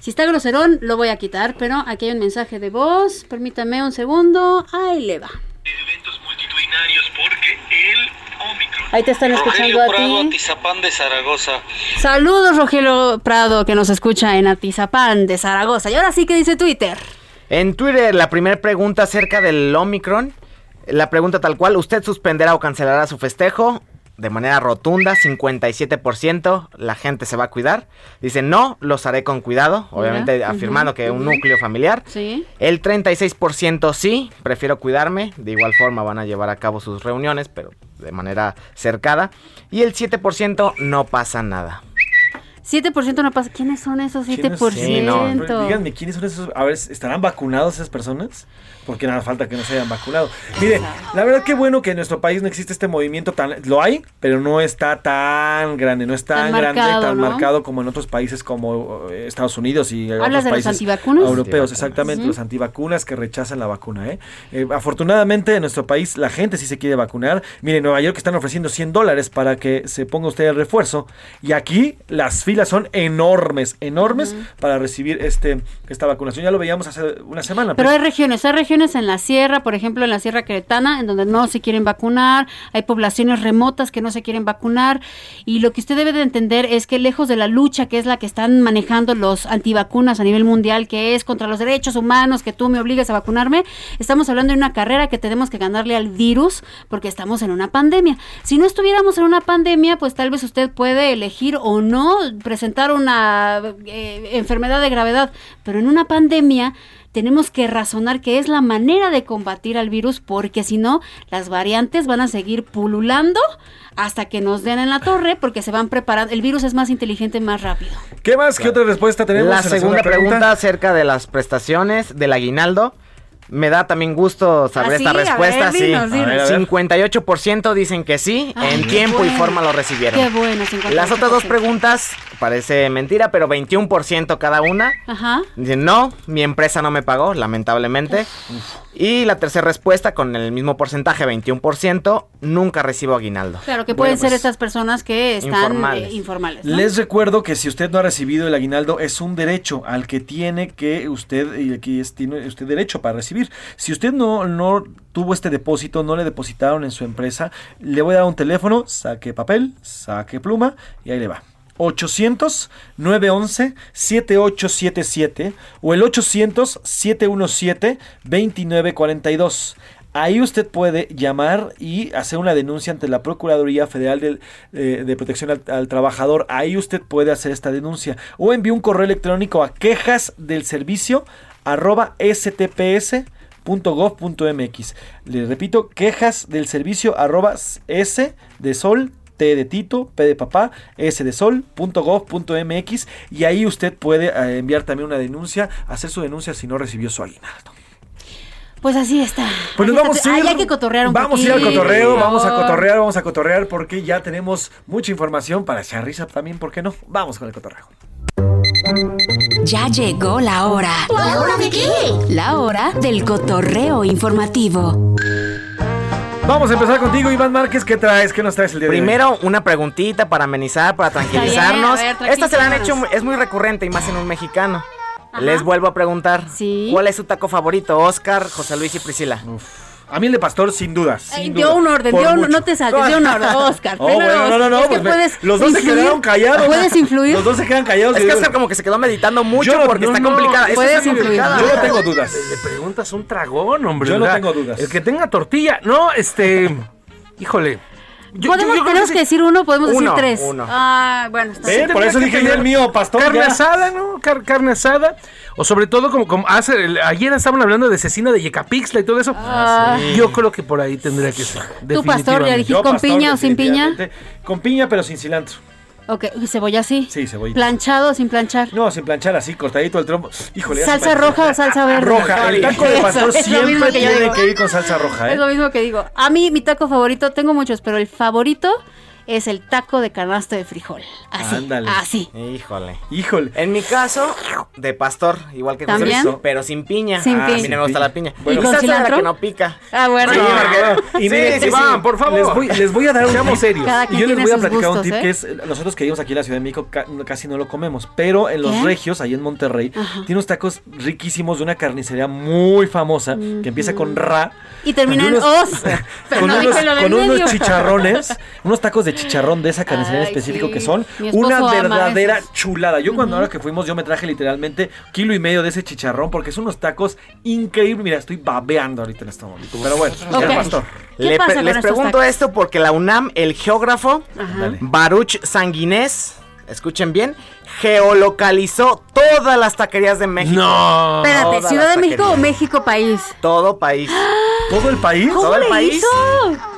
si está groserón lo voy a quitar, pero aquí hay un mensaje de voz, permítame un segundo, ahí le va. Ahí te están escuchando Rogelio a Prado, ti. Atizapán de Zaragoza. Saludos Rogelio Prado que nos escucha en Atizapán de Zaragoza. Y ahora sí que dice Twitter. En Twitter, la primera pregunta acerca del Omicron. La pregunta tal cual, ¿usted suspenderá o cancelará su festejo? De manera rotunda, 57%, la gente se va a cuidar. Dice, no, los haré con cuidado, obviamente Mira, afirmando que un núcleo familiar. Sí. El 36% sí, prefiero cuidarme. De igual forma van a llevar a cabo sus reuniones, pero de manera cercada. Y el 7% no pasa nada. 7% no pasa. ¿Quiénes son esos 7%? Sí, no, díganme, ¿quiénes son esos? A ver, ¿estarán vacunados esas personas? Porque nada falta que no se hayan vacunado. Mire, la verdad que bueno que en nuestro país no existe este movimiento tan... Lo hay, pero no está tan grande, no es tan, Tan grande, marcado, tan ¿no? marcado como en otros países como eh, Estados Unidos y ¿Hablas otros de los países antivacunas? europeos, exactamente, los antivacunas que rechazan la vacuna. ¿eh? Eh, afortunadamente en nuestro país la gente sí se quiere vacunar. Mire, en Nueva York están ofreciendo 100 dólares para que se ponga usted el refuerzo y aquí las filas son enormes, enormes para recibir este esta vacunación. Ya lo veíamos hace una semana. Pero pues. hay regiones, hay regiones en la sierra, por ejemplo, en la sierra queretana, en donde no se quieren vacunar, hay poblaciones remotas que no se quieren vacunar, y lo que usted debe de entender es que lejos de la lucha que es la que están manejando los antivacunas a nivel mundial, que es contra los derechos humanos, que tú me obligues a vacunarme, estamos hablando de una carrera que tenemos que ganarle al virus porque estamos en una pandemia. Si no estuviéramos en una pandemia, pues tal vez usted puede elegir o no presentar una eh, enfermedad de gravedad, pero en una pandemia tenemos que razonar que es la manera de combatir al virus porque si no, las variantes van a seguir pululando hasta que nos den en la torre porque se van preparando. El virus es más inteligente más rápido. ¿Qué más? ¿Qué otra respuesta tenemos? La segunda pregunta acerca de las prestaciones del aguinaldo. Me da también gusto saber ¿Ah, esta sí? Respuesta. ver, dinos, sí. dinos. A ver, a ver. 58% dicen que sí, Ay, en tiempo y forma lo recibieron. Qué bueno, 58%. Las otras dos preguntas, parece mentira, pero 21% cada una. Ajá. Dicen, no, mi empresa no me pagó, lamentablemente. Y la tercera respuesta, con el mismo porcentaje, 21%, nunca recibo aguinaldo. Claro, que Bueno, pueden ser pues, estas personas que están informales. eh, informales. ¿no? Les recuerdo que si usted no ha recibido el aguinaldo es un derecho al que tiene que usted y que es- tiene usted derecho para recibir. Si usted no no tuvo este depósito, no le depositaron en su empresa, le voy a dar un teléfono, saque papel, saque pluma y ahí le va. 800-911-7877 o el 800-717-2942. Ahí usted puede llamar y hacer una denuncia ante la Procuraduría Federal del, eh, de Protección al, al Trabajador. Ahí usted puede hacer esta denuncia. O envíe un correo electrónico a quejas del servicio arroba stps.gov.mx. Le repito, quejas del servicio arroba s de sol T de Tito, P de papá, S de sol, punto gov, punto MX, y ahí usted puede eh, enviar también una denuncia, hacer su denuncia si no recibió su aguinaldo. Pues así está. Pues Así nos vamos está. a ir. Ay, hay que cotorrear un Vamos a ir al cotorreo, vamos a cotorrear, vamos a cotorrear porque ya tenemos mucha información para echar risa también, ¿por qué no? Vamos con el cotorreo. Ya llegó la hora. ¿La hora de qué? La hora del cotorreo informativo. Vamos a empezar contigo, Iván Márquez. ¿Qué traes? ¿Qué nos traes el día de hoy? Primero, una preguntita para amenizar, para tranquilizarnos. bien, a ver, Esta se la han hecho, es muy recurrente y más en un mexicano. Les vuelvo a preguntar. ¿Cuál es su taco favorito? Oscar, José Luis y Priscila. A mí el de pastor, sin duda. Sin duda. dio un orden, dio un- no te saltes, dio un orden, Oscar. Oh, bueno, no, no, no. es que pues me- los dos se quedaron callados. Puedes influir. Los dos se quedan callados. Es que Oscar como que se quedó meditando mucho Yo porque no, está no, complicada. Puedes está influir. complicada. Yo no tengo dudas. Le preguntas un tragón, hombre. Yo no tengo dudas. El que tenga tortilla. No, este. Híjole. Yo- podemos, yo- yo creo tenemos que que decir uno, podemos Uno, decir tres. uno. Ah, bueno, está bien. por eso dije yo el mío, pastor. Carne ya. asada, ¿no? Car- carne asada. O sobre todo, como, como hace. el- ayer estaban hablando de cecina de Yecapixtla y todo eso. Ah. Yo creo que por ahí tendría que ser. Tú, pastor, ya dijiste con pastor, piña o sin piña. Con piña, pero sin cilantro. Ok, ¿y cebolla sí. Sí, cebolla. Planchado o sin planchar. No, sin planchar así, cortadito el trompo. Híjole. ¿Salsa roja o salsa verde? Roja. El taco de Eso, pastor es lo siempre que yo tiene digo. que ir con salsa roja, ¿eh? Es lo mismo que digo. A mí, mi taco favorito, tengo muchos, pero el favorito es el taco de canasto de frijol. Así. Ándale. Así. Híjole. Híjole. En mi caso, de pastor, igual que José ¿También? Luis, pero sin piña. Sin Ah, A mí piña. no me gusta la piña. ¿Y con de la cilantro? que no pica. Ah, bueno. Sí, No, porque- Y Sí, miren, sí, sí. Iván, por favor. Les voy, les voy a dar un Seamos serios. Cada Y quien yo les tiene voy a sus platicar un gustos, tip ¿eh? que es, nosotros que vivimos aquí en la Ciudad de México ca- casi no lo comemos, pero en los ¿Qué? regios, ahí en Monterrey, Ajá. tiene unos tacos riquísimos de una carnicería muy famosa que empieza con ra. Y termina en os. Pero con no unos, con chicharrones, unos tacos de chicharrón de esa carnicería en específico sí. que son una verdadera chulada. Yo cuando ahora que fuimos yo me traje literalmente kilo y medio de ese chicharrón porque son unos tacos increíbles. Mira, estoy babeando ahorita en este momento. Pero bueno, pastor. ¿Qué Le- pasa con les pregunto tacos? esto porque la UNAM, el geógrafo. Baruch Sanguinés, escuchen bien, geolocalizó todas las taquerías de México. No. Espérate, Todas ¿Ciudad de México o. México país? Todo país. ¿Todo el país? ¿Cómo Todo el le país. hizo?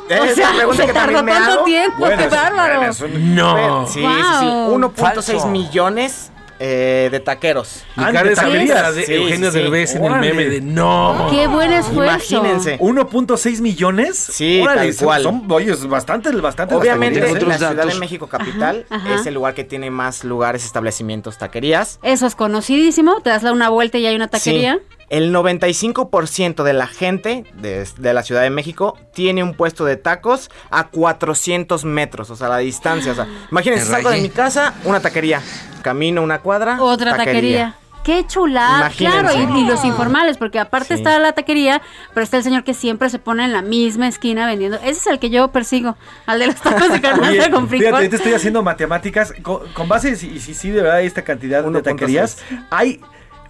Esa O es sea, pregunta se que tardó me tanto hago. tiempo, Bueno, qué bárbaro. bueno, es un- No. Sí, Wow. sí, sí. 1.6 Falso. millones eh, de taqueros. Ah, de taquerías. de Sí, Eugenio sí, sí. Derbez en el meme de no. Qué buen esfuerzo. Imagínense. 1.6 millones. Sí, Órale, tal son- cual. Son, oye, es bastante, bastante. Obviamente, ¿eh? la Ciudad datos. de México capital Ajá, ajá. es el lugar que tiene más lugares, establecimientos, taquerías. Eso es conocidísimo. Te das la una vuelta y hay una taquería. Sí. El 95% de la gente de, de la Ciudad de México tiene un puesto de tacos a 400 metros, o sea, la distancia. O sea, imagínense, salgo de mi casa, una taquería. Camino una cuadra, Otra taquería. Qué chulada, Imagínense. claro, y, y los informales, porque aparte Sí. está la taquería, pero está el señor que siempre se pone en la misma esquina vendiendo. Ese es el que yo persigo, al de los tacos de carne Oye, con fíjate, frijol. te estoy haciendo matemáticas. Con, con base, si si sí, de verdad hay esta cantidad de 1.6. taquerías, hay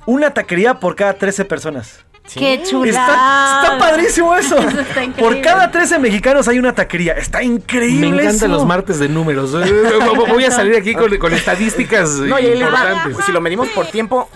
una taquería por cada 13 personas. Qué Está, chulada. está padrísimo eso. Eso está increíble. Por cada 13 mexicanos hay una taquería. Está increíble. Me encantan eso. los martes de números. Voy a salir aquí con, con estadísticas No, y ahí les va, importantes. si lo medimos por tiempo,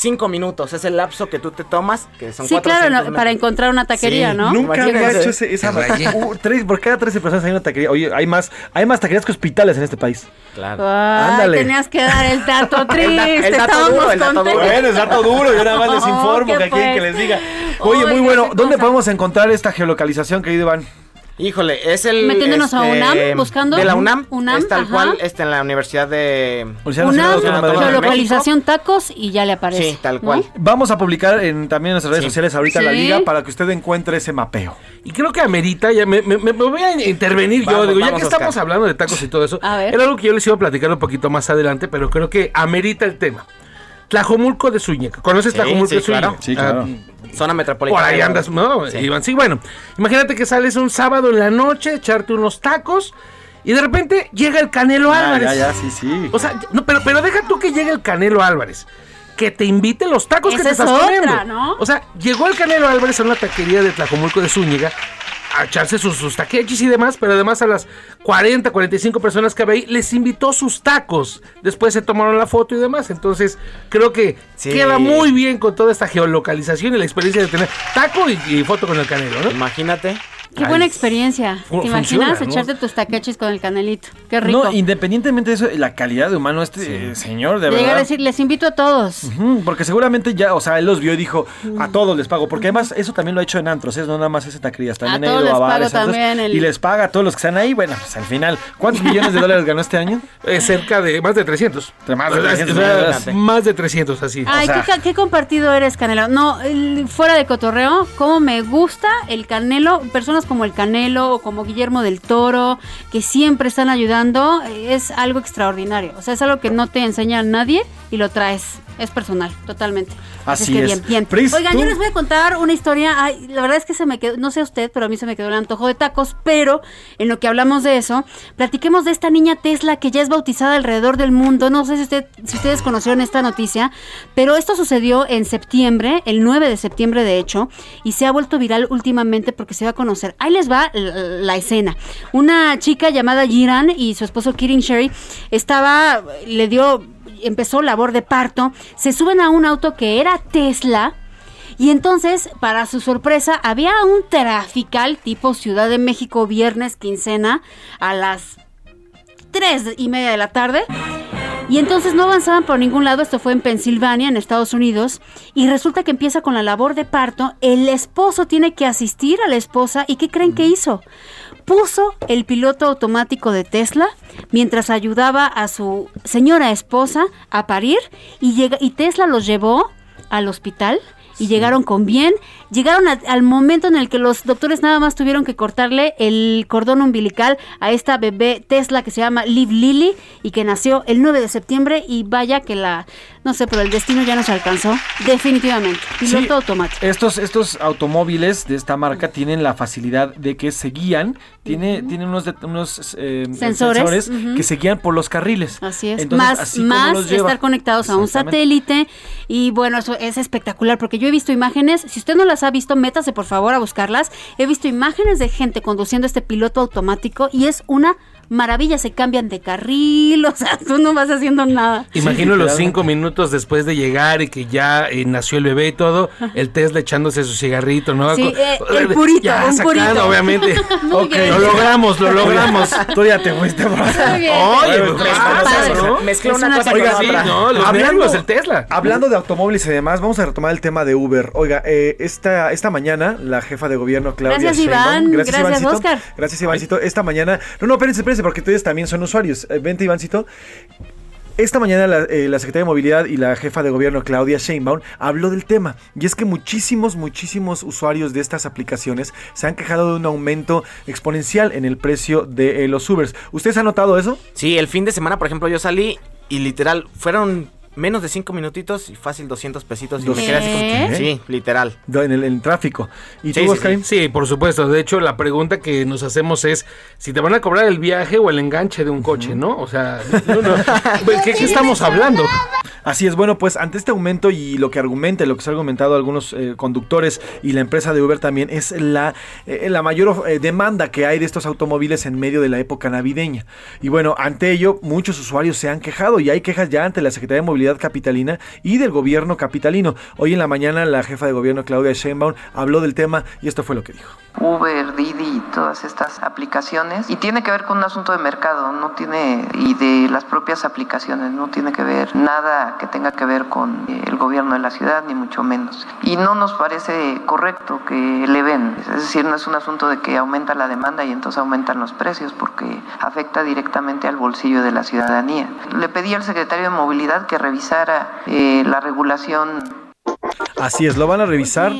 5 minutos es el lapso que tú te tomas, que son Sí, claro, 400 no, metros. para encontrar una taquería, Sí, ¿no? Nunca había Imagínense. hecho ese- esa. Uh, tres- por cada 13 personas hay una taquería. Oye, hay más, hay más taquerías que hospitales en este país. Claro. Ay, Ándale. tenías que dar el dato El da- triste. el dato estábamos duro, el dato duro. contentos. Bueno, es dato duro, yo nada más les Oh, informo que aquí que les diga. Oye, muy Oiga, bueno. ¿Dónde cosa. podemos encontrar esta geolocalización, querido Iván? Híjole, es el. Metiéndonos a UNAM, buscando. De la UNAM. UNAM, es tal ajá. cual, está en la Universidad de. UNAM, geolocalización tacos y ya le aparece. Sí, tal ¿no? cual. Vamos a publicar en, también en nuestras redes Sí. sociales ahorita la Sí. liga para que usted encuentre ese mapeo. Y creo que amerita, ya me, me- voy a intervenir Vamos, yo, digo, ya que estamos hablando de tacos y todo eso, A ver. era algo que yo les iba a platicar un poquito más adelante, pero creo que amerita el tema. Tlajomulco de Zúñiga. ¿Conoces Sí, Tlajomulco sí, de Zúñiga? claro. Sí, claro. Ah, Zona por metropolitana. ahí andas, ¿no? Sí. Iván, sí, bueno. Imagínate que sales un sábado en la noche, echarte unos tacos y de repente llega el Canelo Álvarez. ya, ya, sí, sí. O sea, no, pero, pero deja tú que llegue el Canelo Álvarez. Que te invite los tacos que Esa te es estás otra, comiendo. ¿no? O sea, llegó el Canelo Álvarez a una taquería de Tlajomulco de Zúñiga a echarse sus, sus taquechis y demás, pero además a las 40, 45 personas que había ahí les invitó sus tacos. Después se tomaron la foto y demás. Entonces, creo que Sí. queda muy bien con toda esta geolocalización y la experiencia de tener taco y, y foto con el Canelo, ¿no? Imagínate. Qué Ay, buena experiencia. ¿Te imaginas echarte tus taquechis con el canelito? Qué rico. No, independientemente de eso, la calidad de humano, este eh, señor, de Llegar a verdad. decir, les invito a todos. Porque seguramente ya, o sea, él los vio y dijo, a todos les pago. Porque además eso también lo ha hecho en antros, ¿eh? no nada más es en taquerías. También A ha todos ido a les pago bares, antros, también el- Y les paga a todos los que están ahí. Bueno, pues al final, ¿cuántos millones de dólares ganó este año? Eh, cerca de más de 300. De más de O sea, 300, o sea, imagínate. más de 300, así. Ay, sea- qué, compartido eres, Canelo. No, el- fuera de cotorreo, cómo me gusta el Canelo. Personas como el Canelo o como Guillermo del Toro, que siempre están ayudando, eh, es algo extraordinario. O sea, es algo que no te enseña nadie y lo traes. Es personal, totalmente. Así que es. bien, bien. Pris, Oigan, ¿tú? yo les voy a contar una historia. Ay, la verdad es que se me quedó, no sé usted, pero a mí se me quedó el antojo de tacos. Pero en lo que hablamos de eso, platiquemos de esta niña Tesla que ya es bautizada alrededor del mundo. No sé si, usted, si ustedes conocieron esta noticia, pero esto sucedió en septiembre, el 9 de septiembre de hecho, y se ha vuelto viral últimamente porque se va a conocer. Ahí les va la, escena. Una chica llamada Jiran y su esposo Kirin Sherry estaba, le dio empezó labor de parto, se suben a un auto que era Tesla. Y entonces, para su sorpresa, había un trafical tipo Ciudad de México, viernes, quincena, a las 3 y media de la tarde. Y entonces no avanzaban por ningún lado, esto fue en Pensilvania, en Estados Unidos, y resulta que empieza con la labor de parto, el esposo tiene que asistir a la esposa, ¿y qué creen que hizo? Puso el piloto automático de Tesla mientras ayudaba a su señora esposa a parir y, llega, y Tesla los llevó al hospital y llegaron con bien. Llegaron al momento en el que los doctores nada más tuvieron que cortarle el cordón umbilical a esta bebé Tesla que se llama Liv Lily y que nació el 9 de septiembre y vaya que la, no sé, pero el destino ya nos alcanzó. Definitivamente. Piloto Sí, automático. Estos, estos automóviles de esta marca tienen la facilidad de que se guían, tiene, tienen unos, eh, Sensores, que se guían por los carriles. Así es, Entonces, más, así más estar conectados a un satélite y bueno, eso es espectacular porque yo he visto imágenes, si usted no las ha visto, métase por favor a buscarlas, he visto imágenes de gente conduciendo este piloto automático y es una maravilla, se cambian de carril, o sea, tú no vas haciendo nada. Imagino los cinco minutos después de llegar y que ya eh, nació el bebé y todo, el Tesla echándose su cigarrito, ¿no? Sí, eh, el purito, Ya un sacando, purito. obviamente. Ok, bien. Lo logramos, lo logramos. Tú ya te fuiste, bro. bien. Oye, pues, padre. ¿no? Mezcla una una cosa Oiga, con sí, otra. no, los nervios del Tesla. Hablando de automóviles y demás, vamos a retomar el tema de Uber. Oiga, eh, esta, esta mañana la jefa de gobierno Claudia Gracias, Sheinbaum- Iván. Gracias, Ivancito. Oscar. Gracias, Ivancito. Esta mañana... No, no, espérense, espérense, porque ustedes también son usuarios. Eh, vente, Ivancito. Esta mañana la, eh, la Secretaria de Movilidad y la jefa de gobierno Claudia Sheinbaum habló del tema y es que muchísimos, muchísimos usuarios de estas aplicaciones se han quejado de un aumento exponencial en el precio de eh, los Ubers. ¿Ustedes han notado eso? Sí, el fin de semana, por ejemplo, yo salí y literal, fueron menos de cinco minutitos y fácil 200 pesitos. Y me quedé así como que- ¿Qué? Sí, literal. En el, en el tráfico. ¿Y Sí, tú, sí, por supuesto. De hecho, la pregunta que nos hacemos es si te van a cobrar el viaje o el enganche de un coche, ¿no? O sea, no, no. ¿qué, qué estamos hablando? Así es, bueno, pues ante este aumento y lo que argumenta, lo que se ha argumentado algunos eh, conductores y la empresa de Uber también, es la, eh, la mayor eh, demanda que hay de estos automóviles en medio de la época navideña. Y bueno, ante ello, muchos usuarios se han quejado y hay quejas ya ante la Secretaría de Movilidad Capitalina y del gobierno capitalino. Hoy en la mañana la jefa de gobierno Claudia Sheinbaum habló del tema y esto fue lo que dijo. Uber, Didi todas estas aplicaciones y tiene que ver con un asunto de mercado, no tiene y de las propias aplicaciones, no tiene que ver nada que tenga que ver con el gobierno de la ciudad ni mucho menos. Y no nos parece correcto que eleven, es decir, no es un asunto de que aumenta la demanda y entonces aumentan los precios porque afecta directamente al bolsillo de la ciudadanía. Le pedí al secretario de Movilidad que revisara eh, la regulación Así es, lo van a revisar.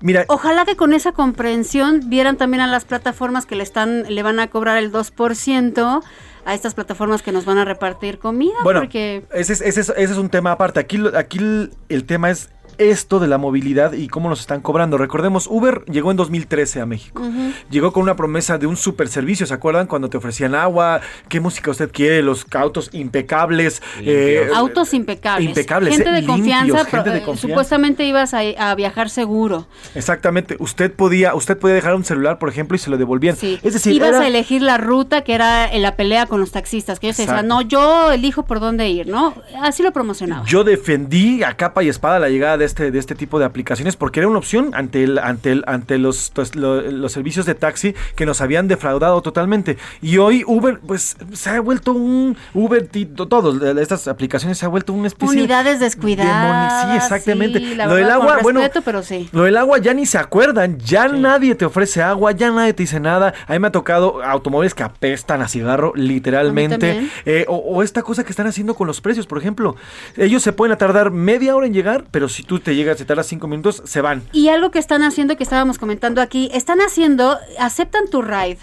Mira, Ojalá que con esa comprensión vieran también a las plataformas que le están le van a cobrar el 2% a estas plataformas que nos van a repartir comida Bueno, porque ese es, ese, es, ese es un tema aparte. Aquí, lo- aquí el, el tema es esto de la movilidad y cómo nos están cobrando. Recordemos, Uber llegó en 2013 a México. Llegó con una promesa de un super servicio, ¿se acuerdan? Cuando te ofrecían agua, qué música usted quiere, los autos impecables. eh, autos impecables, impecables, gente eh, de limpios, confianza, gente de eh, confianza. supuestamente ibas a, a viajar seguro. Exactamente. Usted podía, usted podía dejar un celular, por ejemplo, y se lo devolvían. Es decir, ibas era- a elegir la ruta que era en la pelea con los taxistas, que ellos decían, no, yo elijo por dónde ir, ¿no? Así lo promocionaba. Yo defendí a capa y espada la llegada de este, de este tipo de aplicaciones porque era una opción ante el, ante el, ante los, pues, lo- los servicios de taxi que nos habían defraudado totalmente. Y hoy Uber, pues, se ha vuelto un Uber, todos, estas aplicaciones se ha vuelto una especie Unidades descuidadas. Sí, exactamente. sí, lo del agua, bueno, respeto, pero sí. lo del agua ya ni se acuerdan, ya nadie te ofrece agua, ya nadie te dice nada. A mí me ha tocado automóviles que apestan a cigarro, literalmente. Eh, o, o esta cosa que están haciendo con los precios, por ejemplo. Ellos se pueden tardar media hora en llegar, pero si tú te llegas, te tardas cinco minutos, se van. Y algo que están haciendo, que estábamos comentando aquí, están haciendo, aceptan tu ride,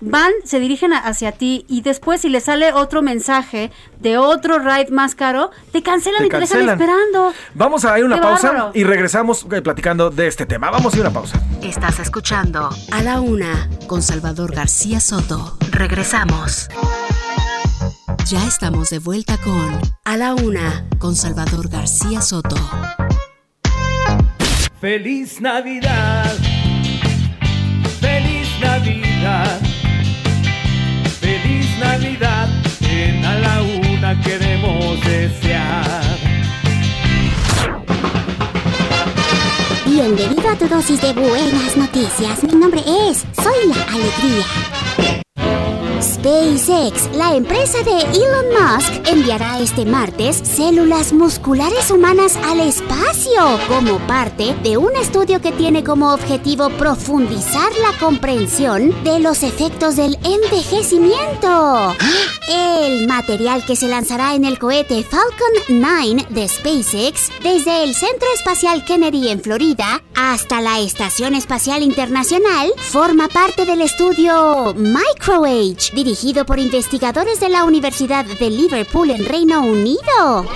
van, se dirigen a- hacia ti y después si les sale otro mensaje de otro ride más caro, te cancelan Te y te dejan cancelan. esperando. Vamos a ir a una Qué pausa bárbaro. y regresamos eh, platicando de este tema. Vamos a ir a una pausa. Estás escuchando A la Una con Salvador García Soto. Regresamos. Ya estamos de vuelta con A la Una con Salvador García Soto. Feliz Navidad, feliz Navidad, feliz Navidad, en a la una queremos desear. Bienvenido a tu dosis de buenas noticias. Mi nombre es Soy la Alegría. SpaceX, la empresa de Elon Musk, enviará este martes células musculares humanas al espacio como parte de un estudio que tiene como objetivo profundizar la comprensión de los efectos del envejecimiento. El material que se lanzará en el cohete Falcon 9 de SpaceX desde el Centro Espacial Kennedy en Florida hasta la Estación Espacial Internacional forma parte del estudio MicroAge, dirigido por investigadores de la Universidad de Liverpool en Reino Unido.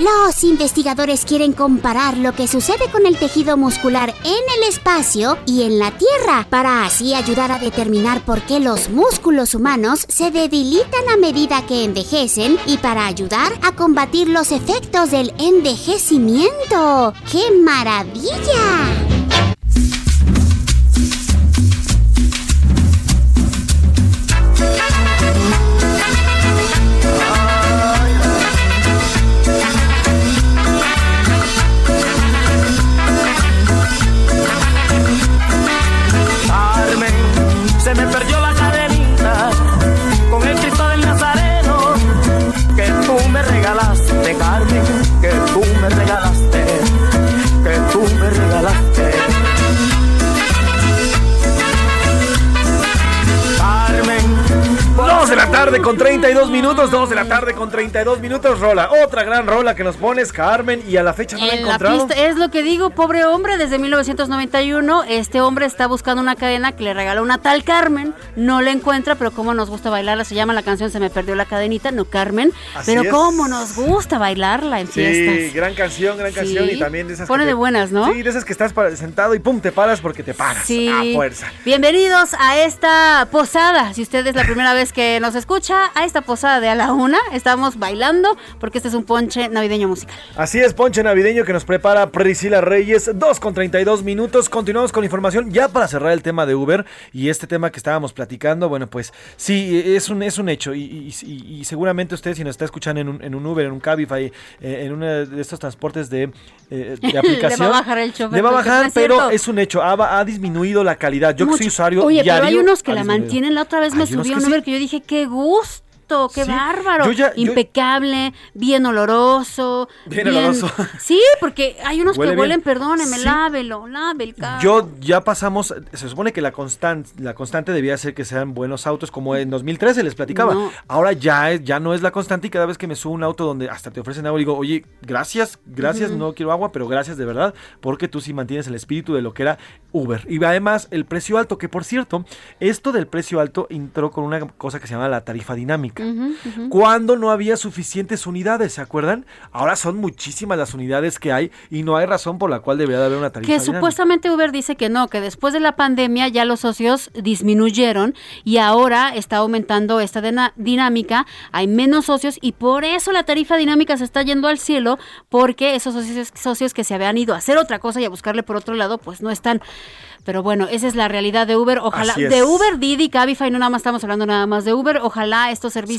Los investigadores quieren comparar lo que sucede con el tejido muscular en el espacio y en la Tierra para así ayudar a determinar por qué los músculos humanos se debilitan a medida que envejecen y para ayudar a combatir los efectos del envejecimiento. ¡Qué maravilla! Tarde con 32 minutos, 2 de la tarde con 32 minutos, rola. Otra gran rola que nos pones, Carmen, y a la fecha no la he encontrado. pista, es lo que digo, pobre hombre, desde 1991, este hombre está buscando una cadena que le regaló una tal Carmen, no la encuentra, pero cómo nos gusta bailarla, se llama la canción Se me perdió la cadenita, no Carmen, Así pero es. cómo nos gusta bailarla en Sí, fiestas. gran canción, gran canción Sí. y también de esas Pone que te- de buenas, ¿no? Sí, de esas que estás sentado y pum, te paras porque te paras Sí. a fuerza. Bienvenidos a esta posada. Si usted es la primera vez que nos escucha, a esta posada de a la una, estamos bailando porque este es un ponche navideño musical. Así es, ponche navideño que nos prepara Priscila Reyes, 2 con 32 minutos. Continuamos con información ya para cerrar el tema de Uber y este tema que estábamos platicando. Bueno, pues sí, es un, es un hecho y, y- y- y seguramente usted si nos está escuchando en un, en un Uber, en un Cabify, eh, en uno de estos transportes de, eh, de aplicación. Le va a bajar el chofer, Le va a bajar, es pero cierto. es un hecho. Ha, ha disminuido la calidad. Yo que soy usuario Oye, diario, pero hay unos que la disminuido. mantienen. La otra vez me subí a un Uber sí. que yo dije, qué gusto, terus qué Sí. bárbaro. Yo ya- yo- Impecable, bien oloroso. Bien oloroso. Sí, porque hay unos Huele que bien. huelen, perdóneme, Sí. lávelo, lave el carro. Yo ya pasamos, se supone que la constante, la constante debía ser que sean buenos autos, como en 2013 les platicaba. No. Ahora ya ya no es la constante y cada vez que me subo a un auto donde hasta te ofrecen agua, digo, oye, gracias, gracias, no quiero agua, pero gracias de verdad, porque tú sí mantienes el espíritu de lo que era Uber. Y además el precio alto, que por cierto, esto del precio alto entró con una cosa que se llama la tarifa dinámica. Cuando no había suficientes unidades, ¿se acuerdan? Ahora son muchísimas las unidades que hay y no hay razón por la cual debería de haber una tarifa Que dinámica. supuestamente Uber dice que no, que después de la pandemia ya los socios disminuyeron y ahora está aumentando esta dinámica, hay menos socios y por eso la tarifa dinámica se está yendo al cielo, porque esos socios, socios que se habían ido a hacer otra cosa y a buscarle por otro lado, pues no están. Pero bueno, esa es la realidad de Uber. Ojalá, de Uber, Didi, Cabify, no nada más estamos hablando nada más de Uber, ojalá estos servicios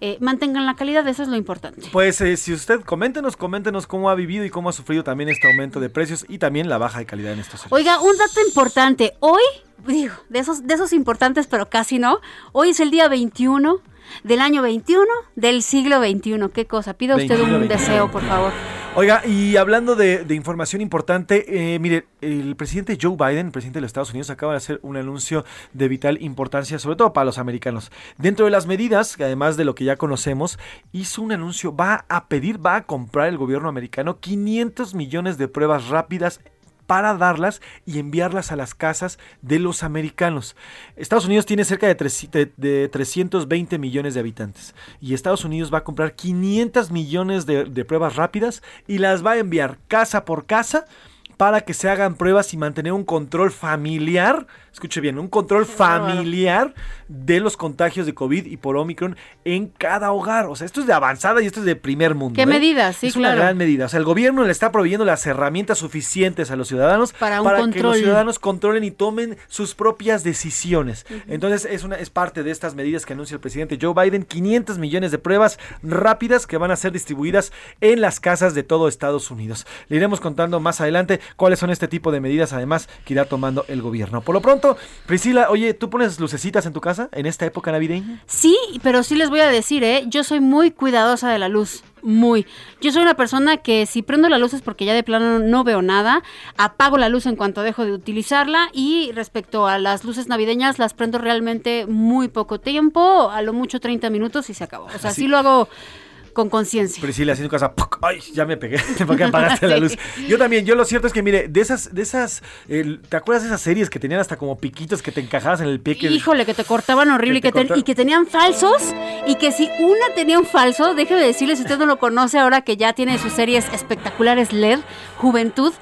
eh, mantengan la calidad, eso es lo importante. Pues eh, si usted, coméntenos, coméntenos cómo ha vivido y cómo ha sufrido también este aumento de precios y también la baja de calidad en estos servicios. Oiga, un dato importante. Hoy, digo, de esos, de esos importantes, pero casi no. Hoy es el día 21 del año 21 del siglo 21. ¿Qué cosa? Pida usted 21, un 21. deseo, por favor. Oiga, y hablando de, información importante, eh, mire, el presidente Joe Biden, el presidente de los Estados Unidos, acaba de hacer un anuncio de vital importancia, sobre todo para los americanos. Dentro de las medidas, además de lo que ya conocemos, hizo un anuncio, va a pedir, va a comprar el gobierno americano 500 millones de pruebas rápidas para darlas y enviarlas a las casas de los americanos. Estados Unidos tiene cerca de, tres- de- de 320 millones de habitantes y Estados Unidos va a comprar 500 millones de, de pruebas rápidas y las va a enviar casa por casa para que se hagan pruebas y mantener un control familiar, escuche bien, un control familiar de los contagios de COVID y por Omicron en cada hogar. O sea, esto es de avanzada y esto es de primer mundo. ¿Qué ¿eh? medidas? Sí, es una gran medida. O sea, el gobierno le está proveyendo las herramientas suficientes a los ciudadanos Para que los ciudadanos controlen y tomen sus propias decisiones. Entonces, es, una, es parte de estas medidas que anuncia el presidente Joe Biden. 500 millones de pruebas rápidas que van a ser distribuidas en las casas de todo Estados Unidos. Le iremos contando más adelante cuáles son este tipo de medidas, además, que irá tomando el gobierno. Por lo pronto, Priscila, oye, ¿tú pones lucecitas en tu casa en esta época navideña? Sí, pero sí les voy a decir, ¿eh? Yo soy muy cuidadosa de la luz. Muy. Yo soy una persona que si prendo la luz es porque ya de plano no veo nada. Apago la luz en cuanto dejo de utilizarla. Y respecto a las luces navideñas, las prendo realmente muy poco tiempo. A lo mucho 30 minutos y se acabó. O sea, Así- sí lo hago con conciencia. Priscila, así en tu casa, ¡puc! ¡ay! Ya me pegué, porque apagaste la luz. Yo también, yo lo cierto es que, mire, de esas, de esas, el- ¿te acuerdas de esas series que tenían hasta como piquitos que te encajabas en el pie? Que, Híjole, que te cortaban horrible Que y, que ten- y que tenían falsos. Y que si una tenía un falso, déjeme decirle, si usted no lo conoce ahora que ya tiene sus series espectaculares LED, Juventud.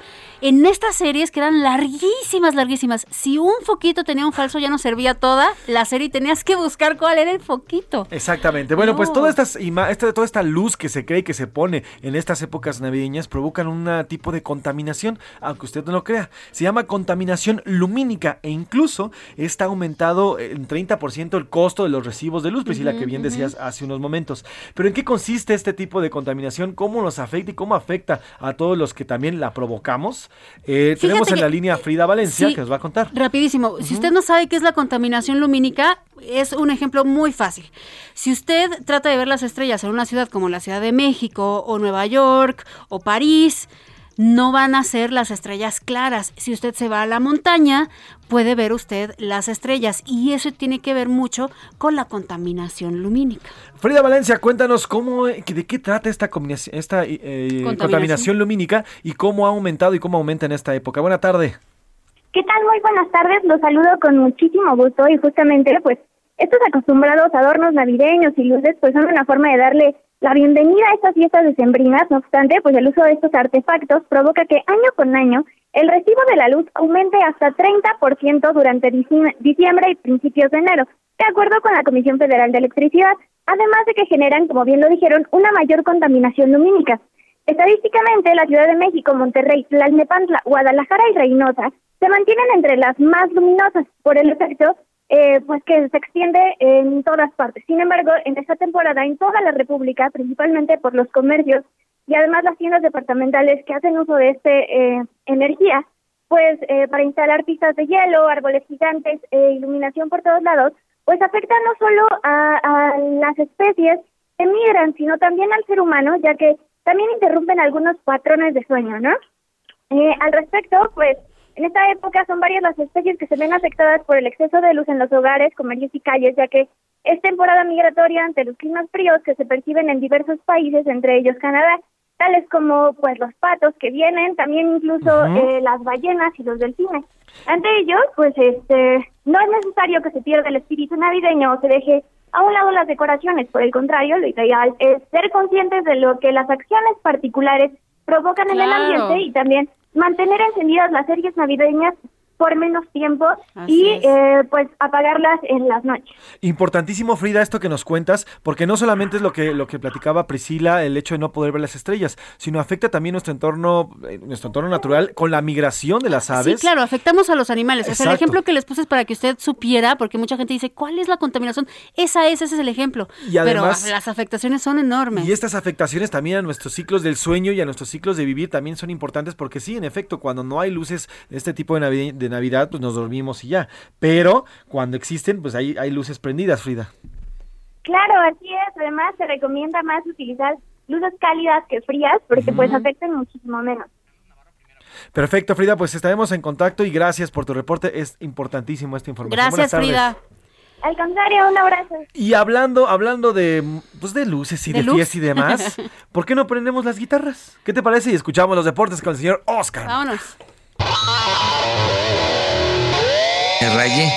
En estas series que eran larguísimas, larguísimas, si un foquito tenía un falso ya no servía toda la serie y tenías que buscar cuál era el foquito. Exactamente. Bueno, pues No. toda, estas esta, toda esta luz que se cree y que se pone en estas épocas navideñas provocan un tipo de contaminación, aunque usted no lo crea. Se llama contaminación lumínica e incluso está aumentado en 30% el costo de los recibos de luz, Priscila, Ujú, que bien decías hace unos momentos. Pero ¿en qué consiste este tipo de contaminación? ¿Cómo nos afecta y cómo afecta a todos los que también la provocamos? Eh, tenemos en que- la línea Frida Valencia, sí. que nos va a contar. Rapidísimo, si usted no sabe qué es la contaminación lumínica, es un ejemplo muy fácil. Si usted trata de ver las estrellas en una ciudad como la Ciudad de México o Nueva York o París, no van a ser las estrellas claras. Si usted se va a la montaña, puede ver usted las estrellas y eso tiene que ver mucho con la contaminación lumínica. Frida Valencia, cuéntanos cómo, de qué trata esta, combinación, esta eh, Contaminación. contaminación lumínica y cómo ha aumentado y cómo aumenta en esta época. Buena tarde. ¿Qué tal? Muy buenas tardes. Los saludo con muchísimo gusto y justamente pues estos acostumbrados adornos navideños y luces pues son una forma de darle la bienvenida a estas fiestas decembrinas. No obstante, pues el uso de estos artefactos provoca que año con año el recibo de la luz aumente hasta 30% durante dici- diciembre y principios de enero, de acuerdo con la Comisión Federal de Electricidad, además de que generan, como bien lo dijeron, una mayor contaminación lumínica. Estadísticamente, la Ciudad de México, Monterrey, Tlalnepantla, Guadalajara y Reynosa se mantienen entre las más luminosas por el efecto eh, pues que se extiende en todas partes. Sin embargo, en esta temporada en toda la República, principalmente por los comercios y además las tiendas departamentales que hacen uso de este eh, energía, pues eh, para instalar pistas de hielo, árboles gigantes, e iluminación por todos lados, pues afecta no solo a, a las especies que migran, sino también al ser humano, ya que también interrumpen algunos patrones de sueño, ¿no? Eh, al respecto, pues en esta época son varias las especies que se ven afectadas por el exceso de luz en los hogares, comercios y calles, ya que es temporada migratoria ante los climas fríos que se perciben en diversos países, entre ellos Canadá, tales como pues los patos que vienen, también incluso eh, las ballenas y los delfines. Ante ello, pues este no es necesario que se pierda el espíritu navideño o se deje a un lado las decoraciones, por el contrario, lo ideal es ser conscientes de lo que las acciones particulares provocan en el ambiente y también mantener encendidas las series navideñas por menos tiempo Así y eh, pues apagarlas en las noches. Importantísimo, Frida, esto que nos cuentas, porque no solamente es lo que, lo que platicaba Priscila, el hecho de no poder ver las estrellas, sino afecta también nuestro entorno, eh, nuestro entorno natural con la migración de las aves. Sí, claro, afectamos a los animales. O sea, el Exacto. ejemplo que les puse es para que usted supiera, porque mucha gente dice, ¿cuál es la contaminación? Esa es, ese es el ejemplo. Y además- Pero las afectaciones son enormes. Y estas afectaciones también a nuestros ciclos del sueño y a nuestros ciclos de vivir también son importantes porque sí, en efecto, cuando no hay luces de este tipo de, Navi- de Navidad, pues nos dormimos y ya. Pero cuando existen, pues hay, hay luces prendidas, Frida. Claro, así es. Además, se recomienda más utilizar luces cálidas que frías porque pues afectan muchísimo menos. Perfecto, Frida, pues estaremos en contacto y gracias por tu reporte. Es importantísimo esta información. Buenas Gracias, tardes. Frida. Al contrario, un abrazo. Y hablando, hablando de, pues de luces y ¿De de, luz? fiesta y demás, ¿por qué no prendemos las guitarras? ¿Qué te parece? Y escuchamos los deportes con el señor Oscar. Vámonos. Me rayé.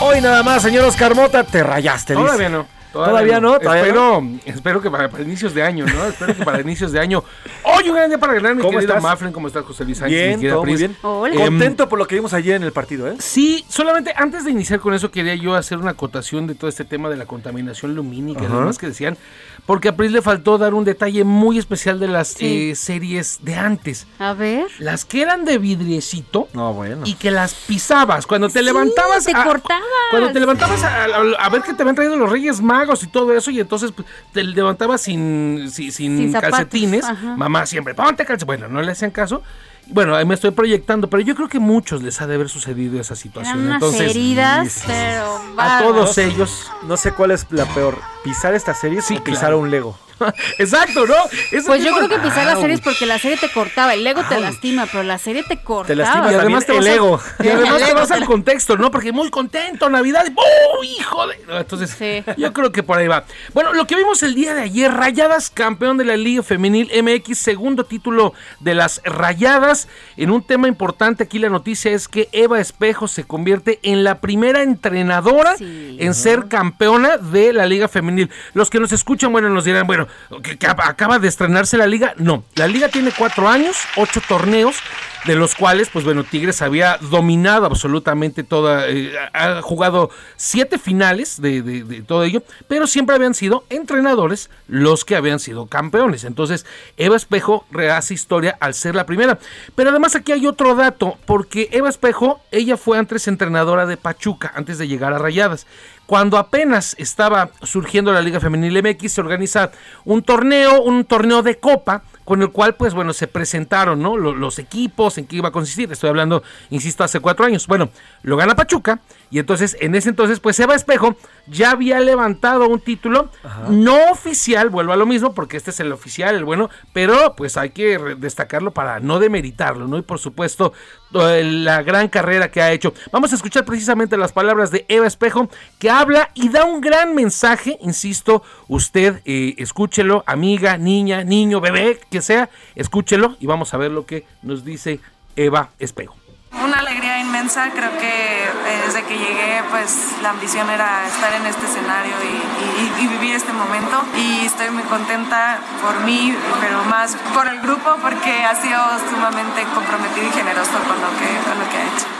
Hoy nada más, señor Oscar Mota, te rayaste. dice. Todavía no. Todavía no, todavía espero, espero que para, para inicios de año, ¿no? Espero que para inicios de año. Hoy un gran día para ganar, mi ¿Cómo querido estás? Mafren. ¿Cómo estás, José Luis Sánchez? Bien, todo muy bien. Hola. Em, Contento por lo que vimos ayer en el partido, ¿eh? Sí, solamente antes de iniciar con eso quería yo hacer una acotación de todo este tema de la contaminación lumínica y demás que decían, porque a Pris le faltó dar un detalle muy especial de las Sí. eh, series de antes. A ver. Las que eran de vidriecito No, bueno. y que las pisabas. Cuando te levantabas. te a- cortabas. Cuando te levantabas a, a- a ver que te habían traído los Reyes Magos y todo eso, y entonces pues, te levantabas sin, sin, sin Sin zapatos, calcetines. ajá. Mamá siempre, ponte calcetines. Bueno, no le hacían caso. Bueno, ahí me estoy proyectando, pero yo creo que muchos les ha de haber sucedido esa situación. Eran unas entonces, heridas, pero a todos ellos. No sé cuál es la peor, pisar esta serie Sí, o pisar claro. un Lego. Exacto, ¿no? Ese Pues yo creo que pisar la Au. serie es porque la serie te cortaba. El Lego te Au. lastima, pero la serie te cortaba. lastima Y además te el ego. Y además El te ego vas te al contexto, ¿no? Porque muy contento, Navidad. ¡Oh, hijo de! No, Entonces, Sí. yo creo que por ahí va. Bueno, lo que vimos el día de ayer, Rayadas, campeón de la Liga Femenil MX, segundo título de las Rayadas. En un tema importante aquí la noticia es que Eva Espejo se convierte en la primera entrenadora Sí. en ser campeona de la Liga Femenil. Los que nos escuchan, bueno, nos dirán, bueno, acaba de estrenarse la liga. No, la liga tiene cuatro años, ocho torneos, de los cuales, pues bueno, Tigres había dominado absolutamente toda, eh, ha jugado siete finales de- de todo ello, pero siempre habían sido entrenadores los que habían sido campeones. Entonces, Eva Espejo rehace historia al ser la primera. Pero además aquí hay otro dato, porque Eva Espejo, ella fue antes entrenadora de Pachuca, antes de llegar a Rayadas. Cuando apenas estaba surgiendo la Liga Femenil MX, se organiza un torneo, un torneo de copa, con el cual, pues bueno, se presentaron, ¿no? Los, los equipos, en qué iba a consistir. Estoy hablando, insisto, hace cuatro años. Bueno, lo gana Pachuca. Y entonces, en ese entonces, pues Eva Espejo ya había levantado un título no oficial, vuelvo a lo mismo, porque este es el oficial, el bueno, pero pues hay que destacarlo para no demeritarlo, ¿no? Y por supuesto, eh, la gran carrera que ha hecho. Vamos a escuchar precisamente las palabras de Eva Espejo, que habla y da un gran mensaje, insisto, usted eh, escúchelo, amiga, niña, niño, bebé, que sea, escúchelo y vamos a ver lo que nos dice Eva Espejo. Una alegría inmensa, creo que eh, desde que llegué pues la ambición era estar en este escenario y, y- y vivir este momento y estoy muy contenta por mí, pero más por el grupo porque ha sido sumamente comprometido y generoso con lo que, con lo que ha hecho.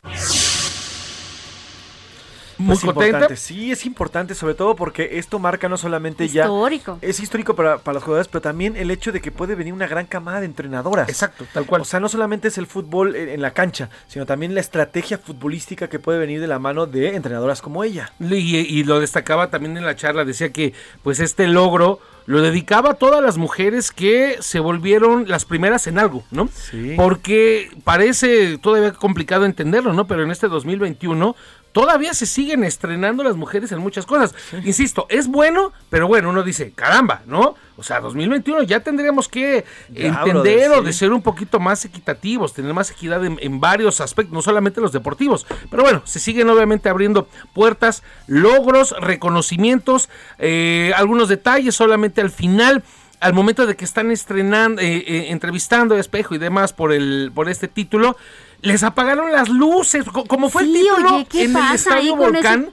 Muy Es contenta. importante, sí, es importante, sobre todo porque esto marca no solamente Histórico. ya. Es histórico para, para las jugadoras, pero también el hecho de que puede venir una gran camada de entrenadoras. Exacto, tal cual. O sea, no solamente es el fútbol en, en la cancha, sino también la estrategia futbolística que puede venir de la mano de entrenadoras como ella. Y, y lo destacaba también en la charla, decía que pues este logro lo dedicaba a todas las mujeres que se volvieron las primeras en algo, ¿no? Sí. Porque parece todavía complicado entenderlo, ¿no? Pero en este 2021 todavía se siguen estrenando las mujeres en muchas cosas. Insisto, es bueno, pero bueno, uno dice, caramba, ¿no? O sea, 2021 ya tendríamos que Ya, entender brother, o de ser un poquito más equitativos, tener más equidad en, en varios aspectos, no solamente los deportivos. Pero bueno, se siguen obviamente abriendo puertas, logros, reconocimientos, eh, algunos detalles solamente al final. Al momento de que están estrenando, eh, eh, entrevistando a Espejo y demás por el, por este título, les apagaron las luces, co- como fue el título oye, ¿qué en el Estadio Volcán.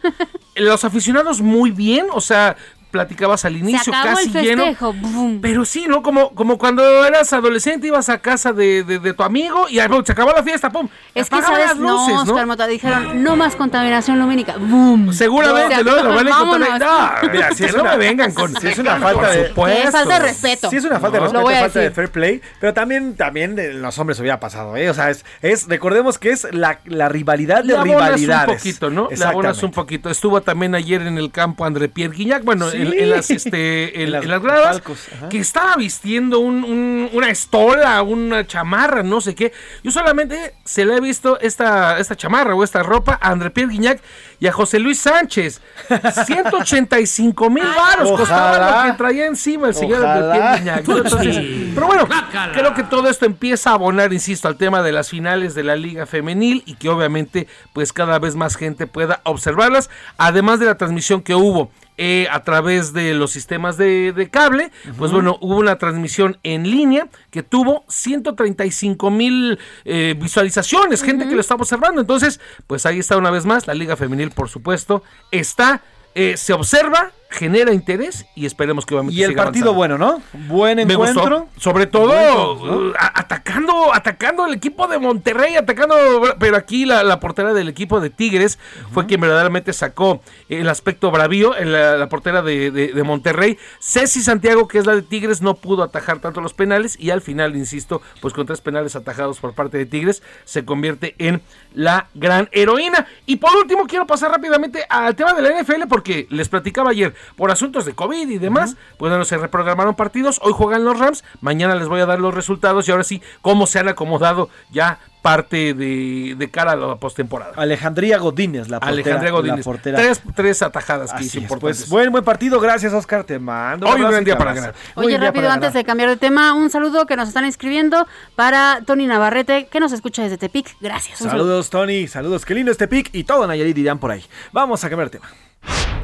Los aficionados muy bien, o sea, platicabas al Se inicio acabó casi el lleno. Pero sí, ¿no? Como, como cuando eras adolescente, ibas a casa de, de- de tu amigo y pum, se acabó la fiesta, ¡pum! Es que sabes, las luces, no, ¿no? Oscar Mota, dijeron, no más contaminación lumínica. ¡Boom! Seguramente, Se ¿no? acabó, Lo van a encontrar. No, mira, si es no me vengan con. sí es una falta de-. Qué falta de respeto. Sí, es una falta No, de respeto, falta de fair play, pero también, también de los hombres hubiera pasado, ¿eh? O sea, es, es recordemos que es la, la rivalidad de abonas rivalidades. un poquito, ¿no? Abonas un poquito. Estuvo también ayer en el campo André Pierre Guignac, bueno, Sí. en, en las, este, en, En las- las gradas, palcos, que estaba vistiendo un- un- una estola, una chamarra, no sé qué. Yo solamente se le he visto esta, esta chamarra o esta ropa a André Pierre Guignac y a José Luis Sánchez. 185 mil varos costaba lo que traía encima el señor André. Pierre Guignac. ¿no? Entonces, Sí. pero bueno, creo que todo esto empieza a abonar, insisto, al tema de las finales de la Liga Femenil y que obviamente pues cada vez más gente pueda observarlas, además de la transmisión que hubo. Eh, a través de los sistemas de, de cable, pues bueno, hubo una transmisión en línea que tuvo 135 mil eh, visualizaciones, gente que lo estaba observando. Entonces, pues ahí está una vez más, la Liga Femenil, por supuesto, está, eh, se observa, genera interés y esperemos que obviamente Y el siga partido avanzando. bueno, ¿no? Buen Me encuentro. gustó. Sobre todo uh, atacando, atacando el equipo de Monterrey, atacando, pero aquí la, la portera del equipo de Tigres fue quien verdaderamente sacó el aspecto bravío, en la, la portera de, de- de Monterrey. Ceci Santiago, que es la de Tigres, no pudo atajar tanto los penales y al final, insisto, pues con tres penales atajados por parte de Tigres, se convierte en la gran heroína. Y por último, quiero pasar rápidamente al tema de la NFL porque les platicaba ayer, por asuntos de COVID y demás, pues bueno, se reprogramaron partidos, hoy juegan los Rams, mañana les voy a dar los resultados y ahora sí, cómo se han acomodado ya parte de, de cara a la postemporada. Alejandría Godínez, la portera. Alejandría Godínez. la portera. Tres, tres atajadas que Así hizo es, importantes. Pues buen, buen partido, gracias Oscar, te mando. Hoy un gran día para ganar. Oye, rápido, antes ganar. de cambiar de tema, un saludo que nos están escribiendo para Tony Navarrete, que nos escucha desde Tepic. Gracias. saludo. Saludos Tony, saludos, qué lindo este pick y todo Nayarit dirán por ahí. Vamos a cambiar de tema.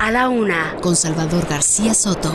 A la una, con Salvador García Soto.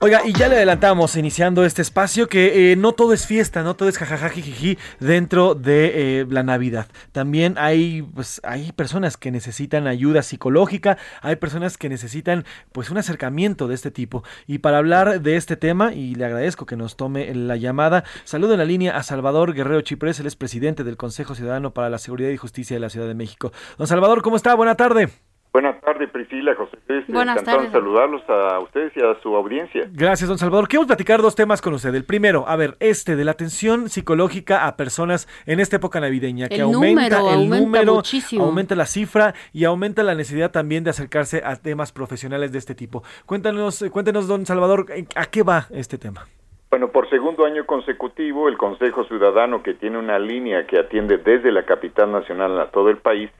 Oiga, y ya le adelantamos iniciando este espacio que eh, no todo es fiesta, no todo es jajajajiji dentro de eh, la Navidad. También hay, pues, hay personas que necesitan ayuda psicológica, hay personas que necesitan pues un acercamiento de este tipo. Y para hablar de este tema, y le agradezco que nos tome la llamada, saludo en la línea a Salvador Guerrero Chiprés, él es presidente del Consejo Ciudadano para la Seguridad y Justicia de la Ciudad de México. Don Salvador, ¿cómo está? Buena tarde. Buenas tardes, Priscila, José Luis. Buenas Encantado de tardes. saludarlos a ustedes y a su audiencia. Gracias, don Salvador. Quiero platicar dos temas con usted. El primero, a ver, este de la atención psicológica a personas en esta época navideña, que El aumenta número, el aumenta número, muchísimo. aumenta la cifra y aumenta la necesidad también de acercarse a temas profesionales de este tipo. Cuéntanos, eh, cuéntenos, don Salvador, ¿en- ¿a qué va este tema? Bueno, por segundo año consecutivo, el Consejo Ciudadano, que tiene una línea que atiende desde la capital nacional a todo el país,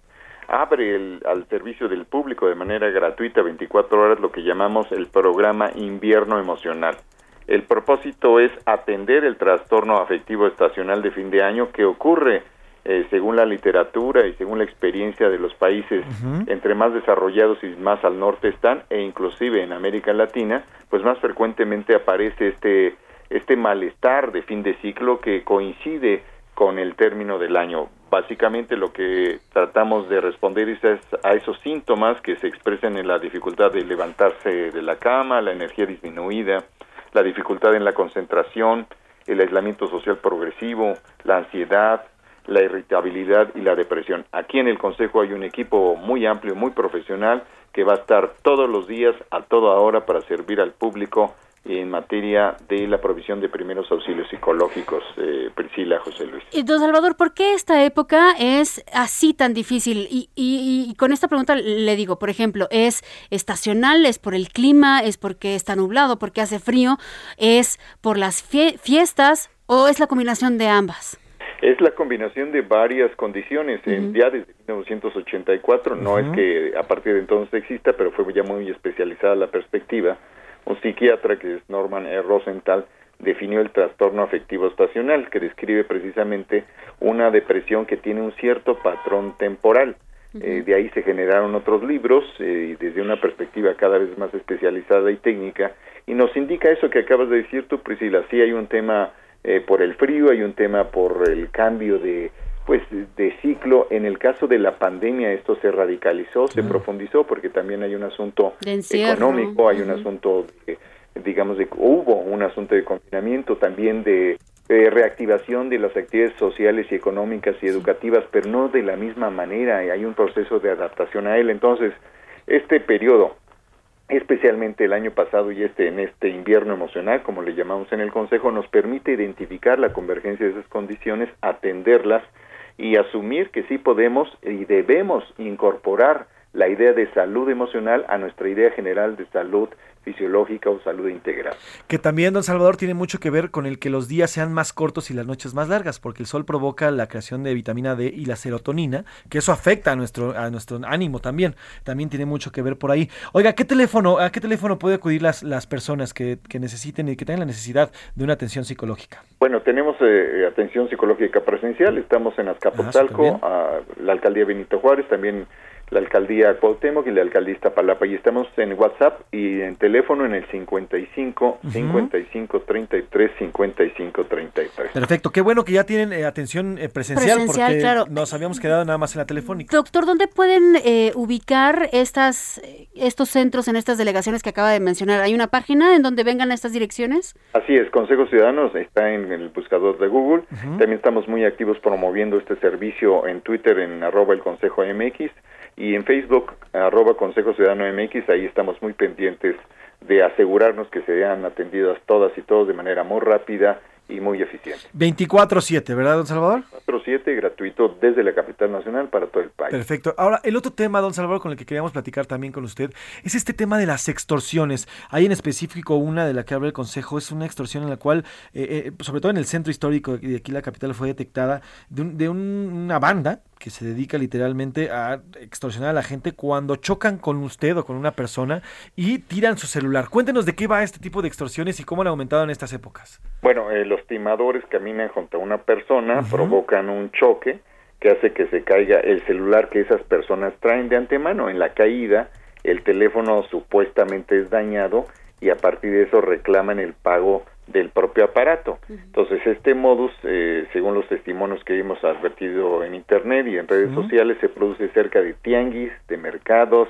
abre el- al servicio del público de manera gratuita 24 horas lo que llamamos el programa Invierno Emocional. El propósito es atender el trastorno afectivo estacional de fin de año que ocurre, eh, según la literatura y según la experiencia de los países entre más desarrollados y más al norte están, e inclusive en América Latina, pues más frecuentemente aparece este, este malestar de fin de ciclo que coincide con el término del año. Básicamente lo que tratamos de responder es a- esos síntomas que se expresan en la dificultad de levantarse de la cama, la energía disminuida, la dificultad en la concentración, el aislamiento social progresivo, la ansiedad, la irritabilidad y la depresión. Aquí en el Consejo hay un equipo muy amplio, muy profesional, que va a estar todos los días, a toda hora, para servir al público en materia de la provisión de primeros auxilios psicológicos. Eh, Priscila, José Luis. Y, Don Salvador, ¿por qué esta época es así tan difícil? Y, y- y con esta pregunta le digo, por ejemplo, ¿es estacional? ¿Es por el clima? ¿Es porque está nublado? ¿Porque hace frío? ¿Es por las fie- fiestas? ¿O es la combinación de ambas? Es la combinación de varias condiciones. En- ya desde 1984, no es que a partir de entonces exista, pero fue ya muy especializada la perspectiva. Un psiquiatra que es Norman E. Rosenthal definió el trastorno afectivo estacional, que describe precisamente una depresión que tiene un cierto patrón temporal. Eh, de ahí se generaron otros libros eh, desde una perspectiva cada vez más especializada y técnica y nos indica eso que acabas de decir tú Priscila, sí hay un tema eh, por el frío, hay un tema por el cambio de pues de ciclo. En el caso de la pandemia esto se radicalizó, se profundizó porque también hay un asunto económico, hay un asunto de, digamos de hubo un asunto de confinamiento, también de eh, reactivación de las actividades sociales y económicas y educativas, pero no de la misma manera, hay un proceso de adaptación a él. Entonces, este periodo especialmente el año pasado y este en este invierno emocional, como le llamamos en el Consejo, nos permite identificar la convergencia de esas condiciones, atenderlas y asumir que sí podemos y debemos incorporar la idea de salud emocional a nuestra idea general de salud fisiológica o salud integral. Que también, don Salvador, tiene mucho que ver con el que los días sean más cortos y las noches más largas, porque el sol provoca la creación de vitamina D y la serotonina, que eso afecta a nuestro, a nuestro ánimo también. También tiene mucho que ver por ahí. Oiga, ¿qué teléfono, ¿a qué teléfono puede acudir las, las personas que, que necesiten y que tengan la necesidad de una atención psicológica? Bueno, tenemos eh, atención psicológica presencial, estamos en Azcapotzalco, a la alcaldía Benito Juárez, también la alcaldía Cuauhtémoc y la alcaldía Iztapalapa. Y estamos en WhatsApp y en teléfono en el 55 55 33 55 33. Perfecto, qué bueno que ya tienen eh, atención eh, presencial, Presencial, porque claro. nos habíamos quedado nada más en la telefónica. Doctor, ¿dónde pueden eh, ubicar estas, eh, estos centros en estas delegaciones que acaba de mencionar? ¿Hay una página en donde vengan estas direcciones? Así es, Consejo Ciudadanos está en el buscador de Google. También estamos muy activos promoviendo este servicio en Twitter en arroba el Consejo MX y en Facebook arroba Consejo Ciudadano MX. Ahí estamos muy pendientes de asegurarnos que sean atendidas todas y todos de manera muy rápida y muy eficiente. 24-7, ¿verdad, don Salvador? 47 gratuito desde la capital nacional para todo el país. Perfecto. Ahora, el otro tema, don Salvador, con el que queríamos platicar también con usted, es este tema de las extorsiones. Hay en específico una de la que habla el Consejo, es una extorsión en la cual, eh, eh, sobre todo en el centro histórico de aquí la capital, fue detectada de, un- de un- una banda que se dedica literalmente a extorsionar a la gente cuando chocan con usted o con una persona y tiran su celular. Cuéntenos de qué va este tipo de extorsiones y cómo han aumentado en estas épocas. Bueno, eh, los timadores caminan junto a una persona, provocan un choque que hace que se caiga el celular que esas personas traen de antemano. En la caída, el teléfono supuestamente es dañado y a partir de eso reclaman el pago del propio aparato. Entonces, este modus, eh, según los testimonios que hemos advertido en Internet y en redes sociales, se produce cerca de tianguis, de mercados,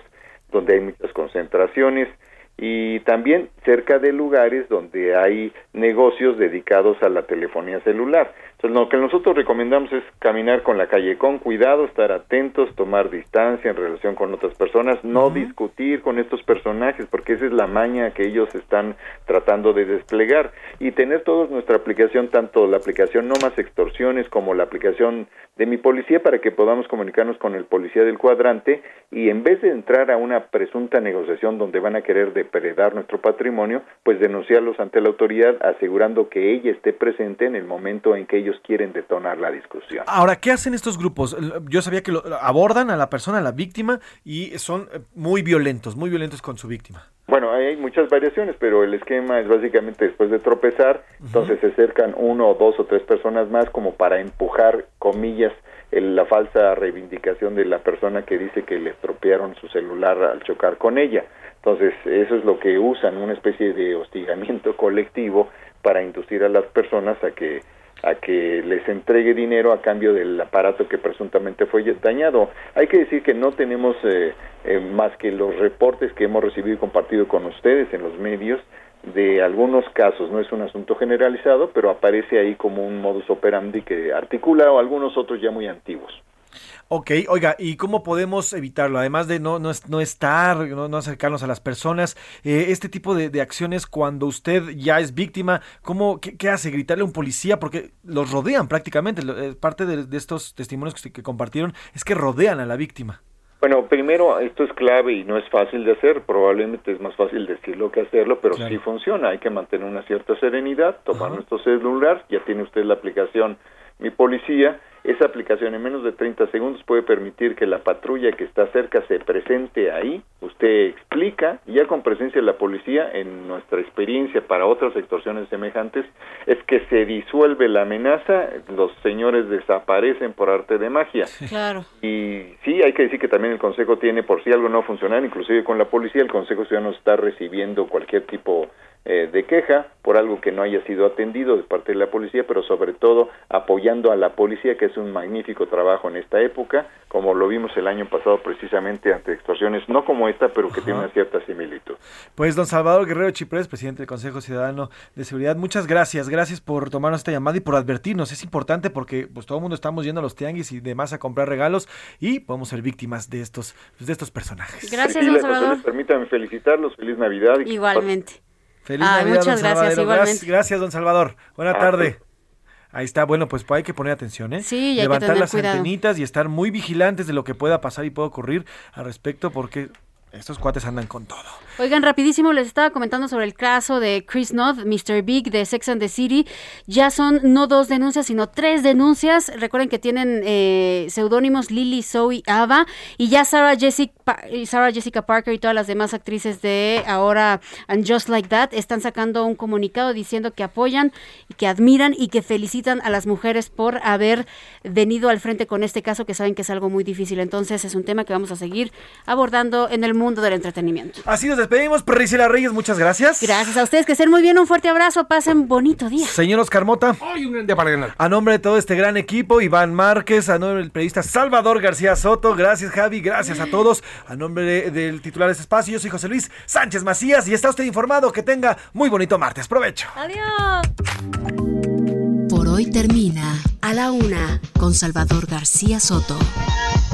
donde hay muchas concentraciones y también cerca de lugares donde hay negocios dedicados a la telefonía celular. Entonces, lo que nosotros recomendamos es caminar con la calle con cuidado, estar atentos, tomar distancia en relación con otras personas, no discutir con estos personajes, porque esa es la maña que ellos están tratando de desplegar. Y tener todos nuestra aplicación, tanto la aplicación No Más Extorsiones como la aplicación de mi policía, para que podamos comunicarnos con el policía del cuadrante y en vez de entrar a una presunta negociación donde van a querer depredar nuestro patrimonio, pues denunciarlos ante la autoridad, asegurando que ella esté presente en el momento en que ellos quieren detonar la discusión. Ahora, ¿qué hacen estos grupos? Yo sabía que lo, abordan a la persona, a la víctima, y son eh, muy violentos, muy violentos con su víctima. Bueno, hay muchas variaciones, pero el esquema es básicamente después de tropezar, entonces se acercan uno o dos o tres personas más como para empujar, comillas, la falsa reivindicación de la persona que dice que le estropearon su celular al chocar con ella. Entonces, eso es lo que usan, una especie de hostigamiento colectivo para inducir a las personas a que a que les entregue dinero a cambio del aparato que presuntamente fue dañado. Hay que decir que no tenemos eh, eh, más que los reportes que hemos recibido y compartido con ustedes en los medios de algunos casos, no es un asunto generalizado, pero aparece ahí como un modus operandi que articula o algunos otros ya muy antiguos. Ok, oiga, ¿y cómo podemos evitarlo? Además de no, no, no estar, no, acercarnos a las personas, eh, este tipo de, acciones cuando usted ya es víctima, ¿cómo, qué, hace? ¿Gritarle a un policía? Porque los rodean prácticamente. Eh, parte de, estos testimonios que, que compartieron es que rodean a la víctima. Bueno, primero, esto es clave y no es fácil de hacer. Probablemente es más fácil decirlo que hacerlo, pero sí funciona. Hay que mantener una cierta serenidad, tomar nuestro celular. Ya tiene usted la aplicación Mi Policía esa aplicación en menos de 30 segundos puede permitir que la patrulla que está cerca se presente ahí, usted explica, y ya con presencia de la policía, en nuestra experiencia para otras extorsiones semejantes, es que se disuelve la amenaza, los señores desaparecen por arte de magia. Claro. Y sí, hay que decir que también el Consejo tiene, por si algo no funcionar, inclusive con la policía, el Consejo Ciudadano está recibiendo cualquier tipo eh, de queja por algo que no haya sido atendido de parte de la policía, pero sobre todo apoyando a la policía, que es un magnífico trabajo en esta época, como lo vimos el año pasado precisamente ante extorsiones, no como esta, pero que tiene una cierta similitud. Pues don Salvador Guerrero Chiprés, presidente del Consejo Ciudadano de Seguridad, muchas gracias, gracias por tomarnos esta llamada y por advertirnos, es importante porque pues todo el mundo estamos yendo a los tianguis y demás a comprar regalos y podemos ser víctimas de estos, de estos personajes. Gracias, don Salvador. permítanme felicitarlos, feliz Navidad. Igualmente. Feliz Navidad, muchas gracias, igualmente. Gracias, don Salvador. Buena ah, tarde. Ahí está, bueno, pues hay que poner atención, ¿eh? Sí, Levantar las antenitas y estar muy vigilantes de lo que pueda pasar y pueda ocurrir al respecto, porque estos cuates andan con todo. Oigan, rapidísimo, les estaba comentando sobre el caso de Chris Noth, Mr. Big de Sex and the City. Ya son no dos denuncias, sino tres denuncias. Recuerden que tienen eh, Lily, Zoe, Ava. Y ya Sarah Jessica, Sarah Jessica Parker y todas las demás actrices de ahora And Just Like That están sacando un comunicado diciendo que apoyan, que admiran y que felicitan a las mujeres por haber venido al frente con este caso, que saben que es algo muy difícil. Entonces es un tema que vamos a seguir abordando en el mundo del entretenimiento. Así nos despedimos, Priscila Reyes, muchas gracias. Gracias a ustedes, que estén muy bien, un fuerte abrazo, pasen bonito día. Señor Oscar Mota. un día para ganar. A nombre de todo este gran equipo, Iván Márquez, a nombre del periodista Salvador García Soto, gracias Javi, gracias a todos. A nombre del titular de este espacio, yo soy José Luis Sánchez Macías y está usted informado que tenga muy bonito martes. Provecho. Adiós. Por hoy termina A la Una con Salvador García Soto.